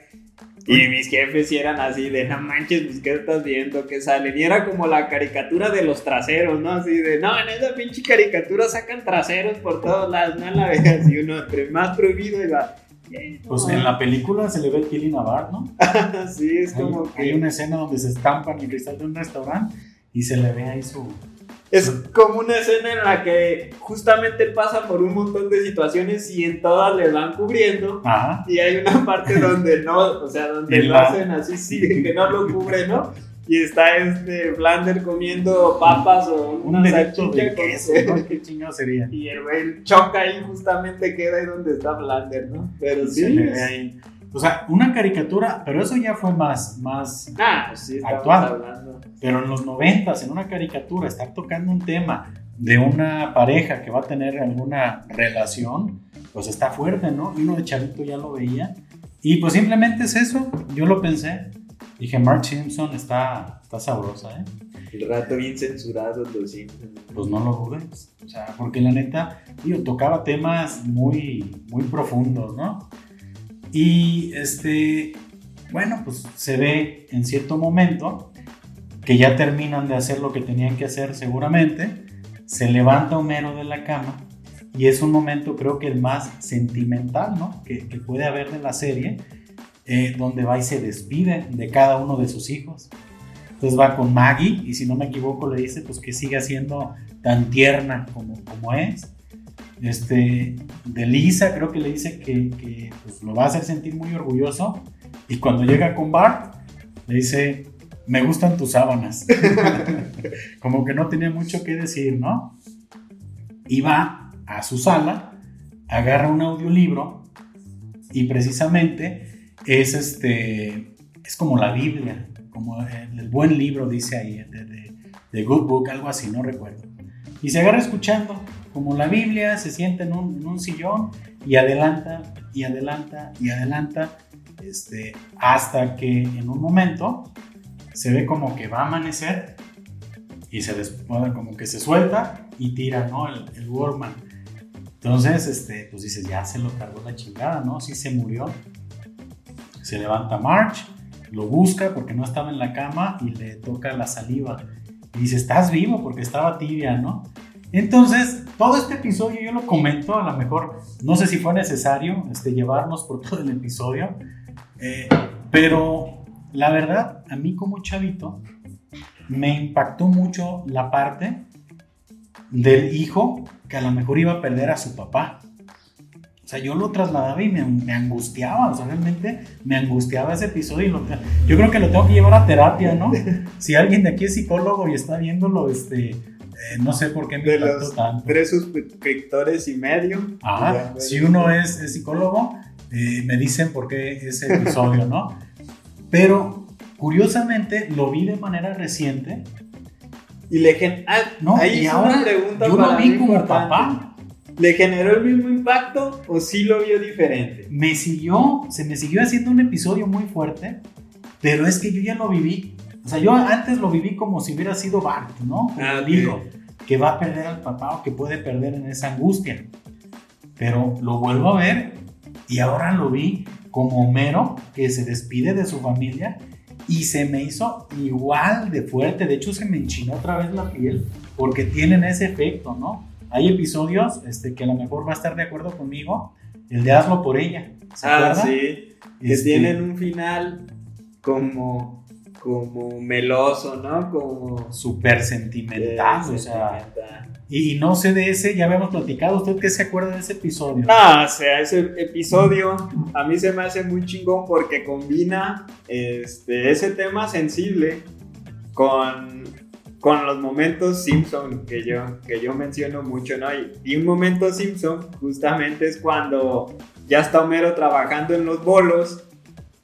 Y mis jefes sí eran así de, no manches, pues ¿qué estás viendo? ¿Qué salen? Y era como la caricatura de los traseros, ¿no? Así de, no, en esa pinche caricatura sacan traseros por todos lados, no la veas. Y uno, entre más prohibido, iba, "Eh, no, Pues en la película se le ve el Killing a Bart, ¿no? sí, es Hay, como que... hay una escena donde se estampan el cristal de un restaurante y se le ve ahí su... Es como una escena en la que justamente él pasa por un montón de situaciones y en todas le van cubriendo. Ajá. Y hay una parte donde no, o sea, donde lo hacen así, sí, que no lo cubre, ¿no? Y está este Blander comiendo papas o Un una dedito salchicha con- queso, ¿no? ¿Qué chingado sería? Y el güey choca ahí, justamente queda ahí donde está Blander, ¿no? Pero sí. Le ve ahí. O sea, una caricatura, pero eso ya fue más, más... Ah, pues sí, Actual. hablando. Pero en los noventas, en una caricatura, estar tocando un tema de una pareja que va a tener alguna relación, pues está fuerte, ¿no? Y uno de chavito ya lo veía. Y pues simplemente es eso, yo lo pensé. Dije, Mark Simpson está, está sabrosa, ¿eh? El rato bien censurado, los Simpsons. Pues no lo dudes. O sea, porque la neta, digo, tocaba temas muy, muy profundos, ¿no? Y este, bueno, pues se ve en cierto momento que ya terminan de hacer lo que tenían que hacer seguramente. Se levanta Homero de la cama y es un momento creo que el más sentimental, ¿no? Que, que puede haber de la serie, eh, donde va y se despide de cada uno de sus hijos. Entonces va con Maggie y si no me equivoco le dice pues que siga siendo tan tierna como, como es. Este, de Lisa creo que le dice que, pues, lo va a hacer sentir muy orgulloso y cuando llega con Bart le dice me gustan tus sábanas. como que no tenía mucho que decir, ¿no? Y va a su sala, agarra un audiolibro y precisamente es este es como la Biblia, como el, buen libro dice ahí de, Good Book, algo así, no recuerdo. Y se agarra escuchando como la Biblia, se sienta en un, en un sillón y adelanta y adelanta y adelanta este, hasta que en un momento se ve como que va a amanecer y se después como que se suelta y tira, ¿no? El, el Warman. Entonces, este, pues dices, ya se lo cargó la chingada, ¿no? Sí se murió. Se levanta March, lo busca porque no estaba en la cama y le toca la saliva. Y dice, estás vivo porque estaba tibia, ¿no? Entonces, todo este episodio yo lo comento, a lo mejor, no sé si fue necesario este, llevarnos por todo el episodio, eh, pero la verdad, a mí como chavito, me impactó mucho la parte del hijo que a lo mejor iba a perder a su papá. O sea, yo lo trasladaba y me, angustiaba, o sea, realmente me angustiaba ese episodio. Y yo creo que lo tengo que llevar a terapia, ¿no? Si alguien de aquí es psicólogo y está viéndolo, este, eh, no sé por qué me de los tanto. Tres suscriptores y medio. Ah, si uno es, psicólogo, eh, me dicen por qué ese episodio, ¿no? Pero curiosamente lo vi de manera reciente. Y le ah, no, ahí y ahora pregunta yo lo vi como papá. ¿Le generó el mismo impacto o sí lo vio diferente? Me siguió, se me siguió haciendo un episodio muy fuerte, pero es que yo ya lo viví. O sea, yo antes lo viví como si hubiera sido Bart, ¿no? ah, digo, que va a perder al papá o que puede perder en esa angustia. Pero lo vuelvo a ver y ahora lo vi como Homero, que se despide de su familia y se me hizo igual de fuerte. De hecho, se me enchinó otra vez la piel porque tienen ese efecto, ¿no? Hay episodios este, que a lo mejor va a estar de acuerdo conmigo. El de Hazlo por ella. ah, sí. Que este, tienen un final como, como meloso, ¿no? Como. Súper sentimental. o sea. Y, no sé de ese, ya habíamos platicado. ¿Usted qué se acuerda de ese episodio? Ah, o sea, ese episodio a mí se me hace muy chingón porque combina este, ese tema sensible con, con los momentos Simpson que yo, que yo menciono mucho, ¿no? Y, un momento Simpson justamente es cuando ya está Homero trabajando en los bolos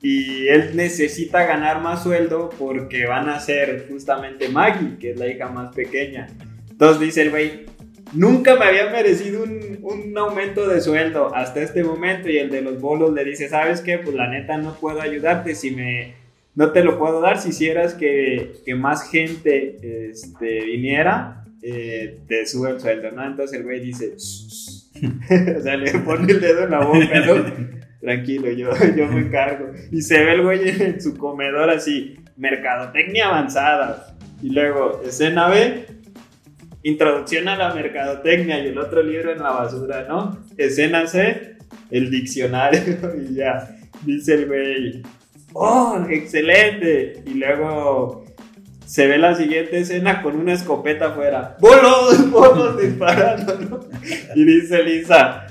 y él necesita ganar más sueldo porque van a ser justamente Maggie, que es la hija más pequeña. Entonces dice el güey, nunca me había merecido un, un, aumento de sueldo hasta este momento y el de los bolos le dice, ¿sabes qué? Pues la neta no puedo ayudarte si me... No te lo puedo dar si hicieras que, que más gente este, viniera, eh, te sube el sueldo, ¿no? Entonces el güey dice, o sea, le pone el dedo en la boca, ¿no? Tranquilo, yo, yo me encargo. Y se ve el güey en su comedor así, mercadotecnia avanzada. Y luego, escena B, Introducción a la mercadotecnia y el otro libro en la basura, ¿no? Escena C, el diccionario y ya. Dice el güey, ¡oh, excelente! Y luego se ve la siguiente escena con una escopeta afuera. ¡Bolos! ¡Bolos disparando! ¿no? Y dice Lisa,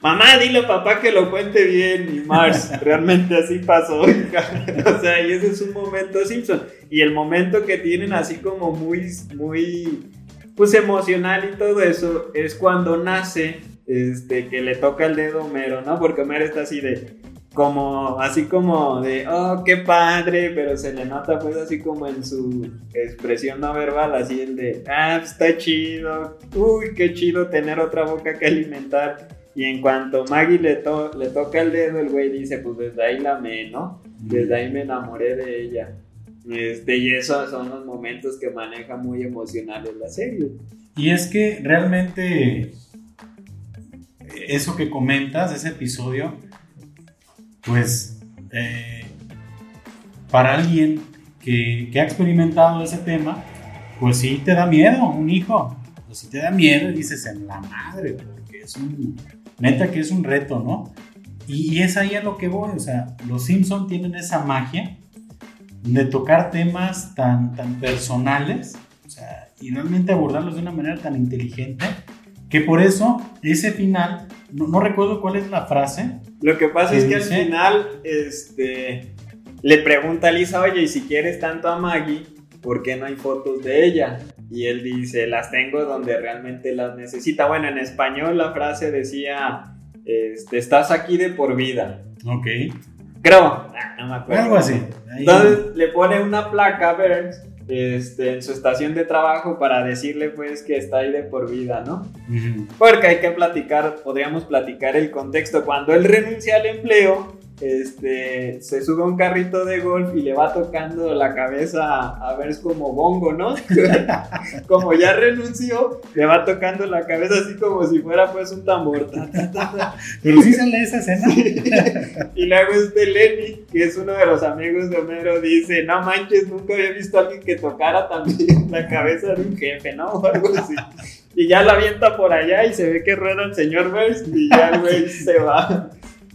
mamá, dile a papá que lo cuente bien. Y Mars, realmente así pasó, o sea, y ese es un momento Simpson. Y el momento que tienen así como muy, muy pues emocional y todo eso es cuando nace este que le toca el dedo a Homero, ¿no? Porque Homero está así de como así como de oh qué padre, pero se le nota pues así como en su expresión no verbal, así el de ah pues, está chido, uy qué chido tener otra boca que alimentar. Y en cuanto Maggie le, le toca el dedo, el güey dice, pues desde ahí la amé, ¿no? Desde ahí me enamoré de ella. Este, y esos son los momentos que maneja muy emocionales la serie. Y es que realmente eso que comentas, ese episodio, pues eh, para alguien que, ha experimentado ese tema, pues sí te da miedo, un hijo. Pues sí te da miedo y dices en la madre, porque es un, neta que es un reto, ¿no? Y, y es ahí a lo que voy, o sea, los Simpson tienen esa magia de tocar temas tan, tan personales, o sea, y realmente abordarlos de una manera tan inteligente, que por eso ese final, no, no recuerdo cuál es la frase. Lo que pasa es que dice- al final, este, le pregunta a Lisa, oye, y si quieres tanto a Maggie, ¿por qué no hay fotos de ella? Y él dice, las tengo donde realmente las necesita. Bueno, en español la frase decía, este, estás aquí de por vida. Ok. Creo, ah, no me acuerdo. Algo así. Ahí- Entonces le pone una placa a Burns este, en su estación de trabajo para decirle pues que está ahí de por vida, ¿no? Porque hay que platicar, podríamos platicar el contexto. Cuando él renuncia al empleo, este, se sube a un carrito de golf y le va tocando la cabeza a, a Burns como bongo, ¿no? como ya renunció, le va tocando la cabeza así como si fuera pues un tambor. ta, ta, ta, ta. Pero sí sale esa escena. Y luego este Lenny, que es uno de los amigos de Homero, dice, no manches, nunca había visto a alguien que tocara también la cabeza de un jefe, ¿no? O algo así. Y ya la avienta por allá y se ve que rueda el señor Burns y ya el güey se va.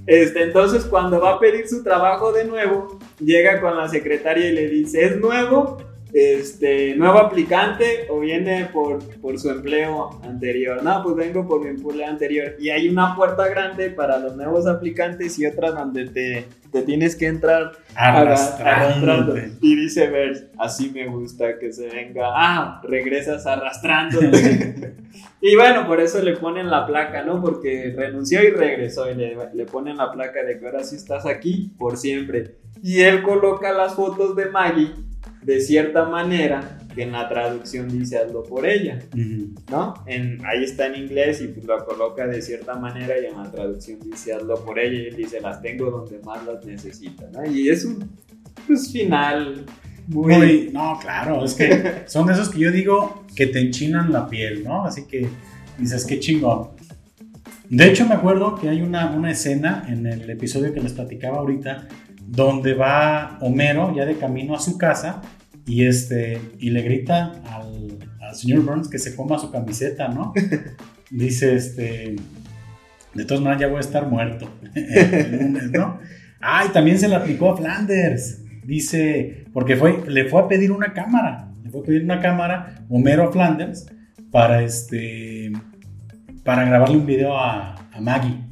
Este, entonces cuando va a pedir su trabajo de nuevo, llega con la secretaria y le dice, ¿es nuevo? Este, nuevo aplicante o viene por, por su empleo anterior. No, pues vengo por mi empleo anterior. Y hay una puerta grande para los nuevos aplicantes y otra donde te, te tienes que entrar arrastrando. Y dice Vers, así me gusta que se venga. Ah, regresas arrastrándote. y bueno, por eso le ponen la placa, ¿no? Porque renunció y regresó y le, le ponen la placa de que ahora sí estás aquí por siempre. Y él coloca las fotos de Maggie de cierta manera que en la traducción dice hazlo por ella. ¿no? En, ahí está en inglés y pues lo coloca de cierta manera y en la traducción dice hazlo por ella y él dice las tengo donde más las necesita, ¿no? Y es un pues, final muy... Muy- no, claro, es que son esos que yo digo que te enchinan la piel, ¿no? Así que dices, qué chingón. De hecho, me acuerdo que hay una, una escena en el episodio que les platicaba ahorita, donde va Homero ya de camino a su casa y, este, y le grita al, al señor Burns que se coma su camiseta, ¿no? Dice, este, de todas maneras ya voy a estar muerto el lunes, ¿no? Ah, y también se le aplicó a Flanders. Dice, porque fue, le fue a pedir una cámara. Le fue a pedir una cámara, Homero a Flanders, para este. Para grabarle un video a, a Maggie.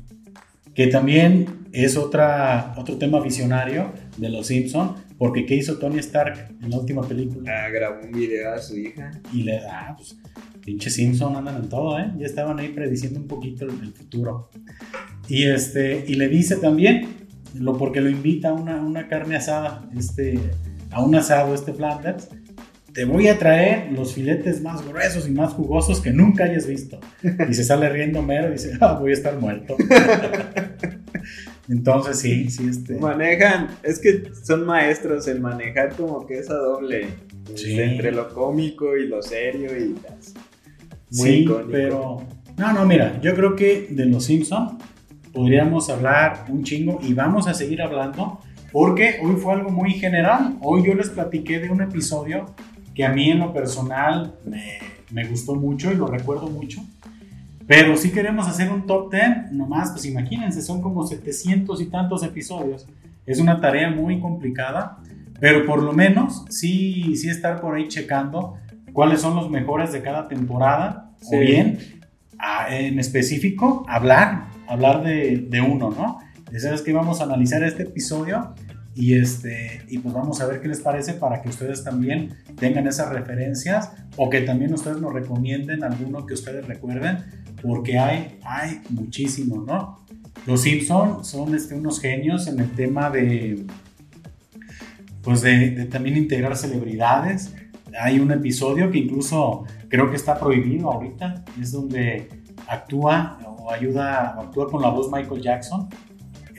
Que también es otra, otro tema visionario de los Simpson. Porque ¿qué hizo Tony Stark en la última película? Ah, grabó un video a su hija. Y le da, pues, pinche Simpson andan en todo, ¿eh? Ya estaban ahí prediciendo un poquito el, el futuro. Y, este, y le dice también, lo, porque lo invita a una, una carne asada, este, a un asado este Flanders, te voy a traer los filetes más gruesos y más jugosos que nunca hayas visto. Y se sale riendo mero y dice, ah, voy a estar muerto. Entonces sí, sí, este... Manejan, es que son maestros en manejar como que esa doble Sí. este, entre lo cómico y lo serio y las- muy sí, icónico. pero... No, no, mira, yo creo que de los Simpson podríamos hablar un chingo y vamos a seguir hablando porque hoy fue algo muy general. Hoy yo les platiqué de un episodio que a mí en lo personal me, me gustó mucho y lo recuerdo mucho. Pero si queremos hacer un top 10, nomás, pues imagínense, son como 700 y tantos episodios. Es una tarea muy complicada, pero por lo menos sí, sí estar por ahí checando cuáles son los mejores de cada temporada, Sí. o bien, a- en específico, hablar, hablar de, de uno, ¿no? Ya sabes que vamos a analizar este episodio y, este, y pues vamos a ver qué les parece para que ustedes también tengan esas referencias o que también ustedes nos recomienden alguno que ustedes recuerden, porque hay, hay muchísimos, ¿no? Los Simpson son este, unos genios en el tema de, pues de, también integrar celebridades. Hay un episodio que incluso creo que está prohibido ahorita, es donde actúa o ayuda, actúa con la voz Michael Jackson.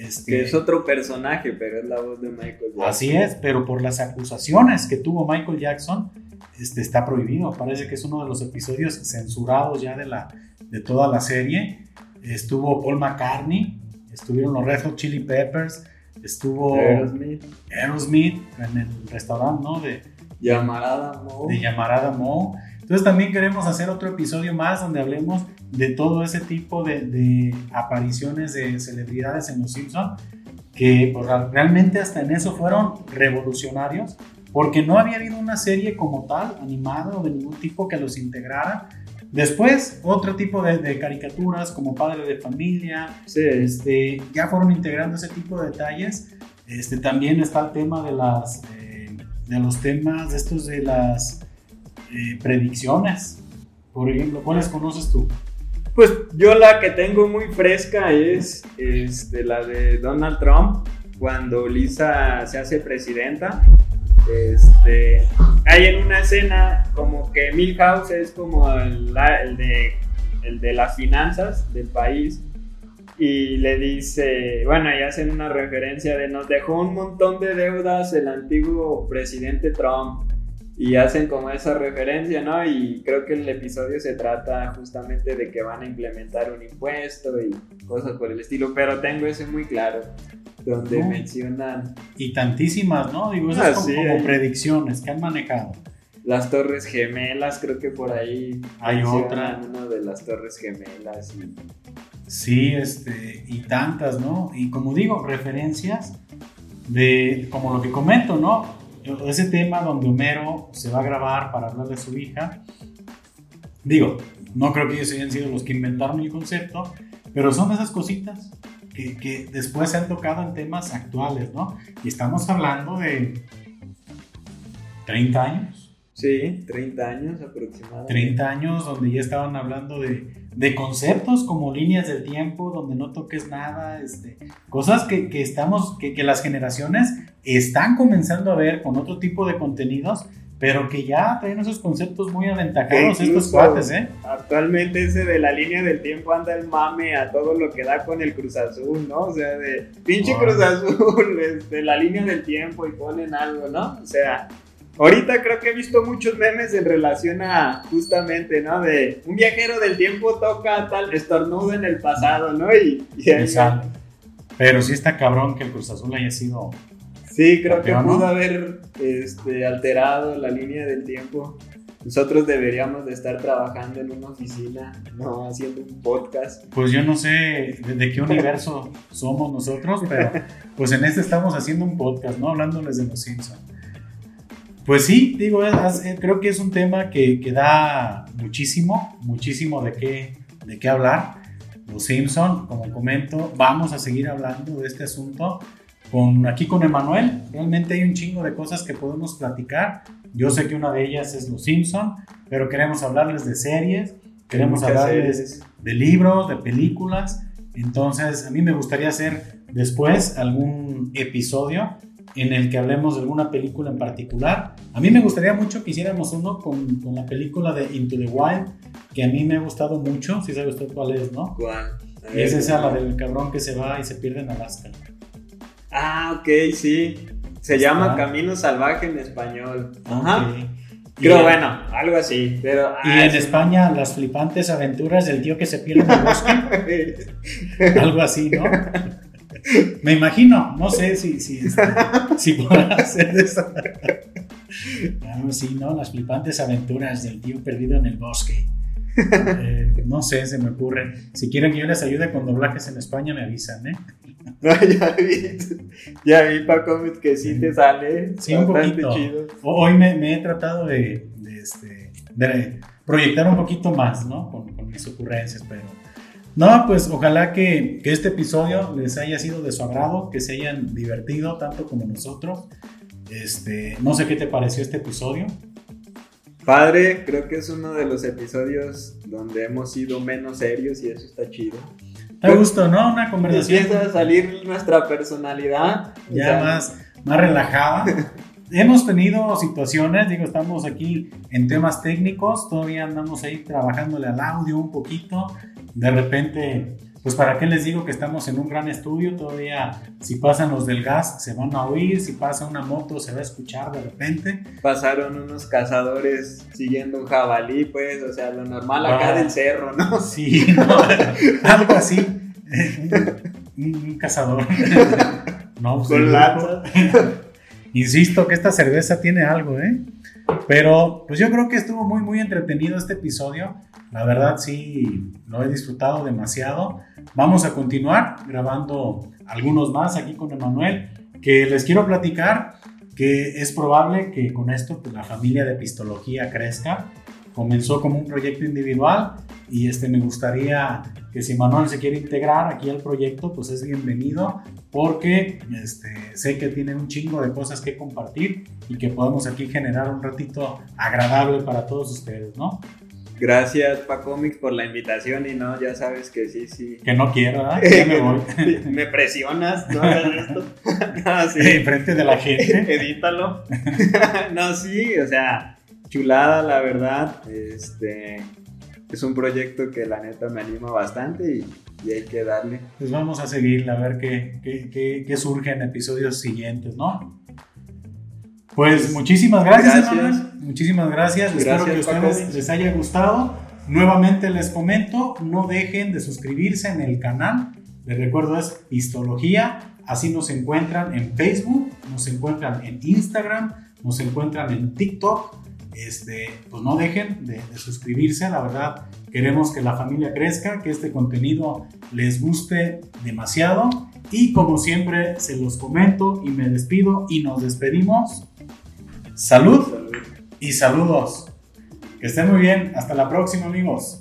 Este, Que es otro personaje, pero es la voz de Michael Jackson. Así es, pero por las acusaciones que tuvo Michael Jackson, este, está prohibido. Parece que es uno de los episodios censurados ya de, la, de toda la serie. Estuvo Paul McCartney, estuvieron los Red Hot Chili Peppers, estuvo Aerosmith, Aerosmith en el restaurante ¿no? de, Llamarada Mo. de Llamarada Mo. Entonces también queremos hacer otro episodio más donde hablemos de todo ese tipo de, de apariciones de celebridades en Los Simpson que pues, realmente hasta en eso fueron revolucionarios, porque no había habido una serie como tal, animada o de ningún tipo que los integrara. Después, otro tipo de, caricaturas como Padre de Familia, este, ya fueron integrando ese tipo de detalles. Este, también está el tema de, las, eh, de los temas de estos de las eh, predicciones. Por ejemplo, ¿cuáles conoces tú? Pues yo la que tengo muy fresca es este, la de Donald Trump, cuando Lisa se hace presidenta. Este, hay en una escena como que Milhouse es como el, de, el de las finanzas del país y le dice, bueno, y hacen una referencia de nos dejó un montón de deudas el antiguo presidente Trump y hacen como esa referencia, ¿no? Y creo que el episodio se trata justamente de que van a implementar un impuesto y cosas por el estilo, pero tengo ese muy claro, donde mencionan... Y tantísimas, ¿no? Digo, esas ah, como, predicciones que han manejado. Las Torres Gemelas, creo que por ahí hay otra. Una de las Torres Gemelas. Sí, este, y tantas, ¿no? Y como digo, referencias de, como lo que comento, ¿no? Ese tema donde Homero se va a grabar para hablar de su hija, digo, no creo que ellos hayan sido los que inventaron el concepto, pero son esas cositas que, que después se han tocado en temas actuales, ¿no? Y estamos hablando de 30 años. Sí, 30 años aproximadamente. 30 años donde ya estaban hablando de, de conceptos como líneas del tiempo, donde no toques nada, este, cosas que, que estamos, que, que, las generaciones están comenzando a ver con otro tipo de contenidos, pero que ya traen esos conceptos muy aventajados estos cuates, ¿eh? Actualmente ese de la línea del tiempo anda el mame a todo lo que da con el Cruz Azul, ¿no? O sea, de pinche Cruz Azul, de este, la línea del tiempo y ponen algo, ¿no? O sea, Ahorita creo que he visto muchos memes en relación a justamente, ¿no? De un viajero del tiempo toca tal estornudo en el pasado, ¿no? Y, Exacto. Pero sí está cabrón que el Cruz Azul haya sido. Sí, creo que pudo haber este, alterado la línea del tiempo. Nosotros deberíamos de estar trabajando en una oficina, no haciendo un podcast. Pues yo no sé de, qué universo somos nosotros, pero pues en este estamos haciendo un podcast, ¿no? Hablándoles de los Simpsons. Pues sí, digo, eh, creo que es un tema que, que, da muchísimo, muchísimo de qué, de qué hablar. Los Simpson, como comento, vamos a seguir hablando de este asunto con, aquí con Emanuel. Realmente hay un chingo de cosas que podemos platicar. Yo sé que una de ellas es Los Simpson, pero queremos hablarles de series, queremos hablarles de libros, de películas. Entonces, a mí me gustaría hacer después algún episodio en el que hablemos de alguna película en particular. A mí me gustaría mucho que hiciéramos uno con, con la película de Into the Wild, que a mí me ha gustado mucho, si sabe usted cuál es, ¿no? ¿Cuál? Es esa, la del cabrón que se va y se pierde en Alaska. Ah, ok, sí. Se llama Camino Salvaje en español. Ajá. Pero bueno, algo así. Pero, y ah, en España, las flipantes aventuras del tío que se pierde en el bosque. algo así, ¿no? Me imagino, no sé si, si, este, si podrá hacer eso. Algo así, ¿no? Las flipantes aventuras del tío perdido en el bosque. Eh, no sé, se me ocurre. Si quieren que yo les ayude con doblajes en España, me avisan, ¿eh? No, ya vi, ya vi Paco que sí te sale. Sí, un poquito. Hoy me, he tratado de, este, de, proyectar un poquito más, ¿no? Con, con mis ocurrencias, pero no, pues ojalá que, este episodio les haya sido de su agrado, que se hayan divertido tanto como nosotros. Este, no sé qué te pareció este episodio. Padre, creo que es uno de los episodios donde hemos sido menos serios y eso está chido. Te gustó, ¿no? Una conversación. Empieza a salir nuestra personalidad. Ya más, más relajada. hemos tenido situaciones, digo, estamos aquí en temas técnicos, todavía andamos ahí trabajándole al audio un poquito, de repente, pues para qué les digo que estamos en un gran estudio, todavía si pasan los del gas se van a oír, si pasa una moto se va a escuchar de repente. Pasaron unos cazadores siguiendo un jabalí, pues, o sea, lo normal acá del cerro, ¿no? Sí, algo así, un, cazador. no, pues, Con lata. Insisto que esta cerveza tiene algo, ¿eh? Pero pues yo creo que estuvo muy, muy entretenido este episodio. La verdad sí, lo he disfrutado demasiado. Vamos a continuar grabando algunos más aquí con Emanuel, que les quiero platicar que es probable que con esto pues, la familia de Pistología crezca. Comenzó como un proyecto individual y este, me gustaría que si Manuel se quiere integrar aquí al proyecto, pues es bienvenido porque este, sé que tiene un chingo de cosas que compartir y que podemos aquí generar un ratito agradable para todos ustedes, ¿no? Gracias, Pacomics, por la invitación y no, ya sabes que sí, sí. Que no quiero, ¿verdad? Ya me voy. me presionas, no hagas esto. no, sí. En frente de la gente. Edítalo. no, sí, o sea, chulada, la verdad. Este es un proyecto que la neta me anima bastante y, hay que darle. Pues vamos a seguirla, a ver qué, qué, qué, surge en episodios siguientes, ¿no? Pues muchísimas gracias, Muchísimas gracias. Espero que a ustedes les haya gustado. Nuevamente les comento, no dejen de suscribirse en el canal. Les recuerdo es Histología. Así nos encuentran en Facebook, nos encuentran en Instagram, nos encuentran en TikTok este, pues no dejen de, suscribirse, la verdad queremos que la familia crezca, que este contenido les guste demasiado y como siempre se los comento y me despido y nos despedimos. Salud, y saludos. Que estén muy bien, hasta la próxima amigos.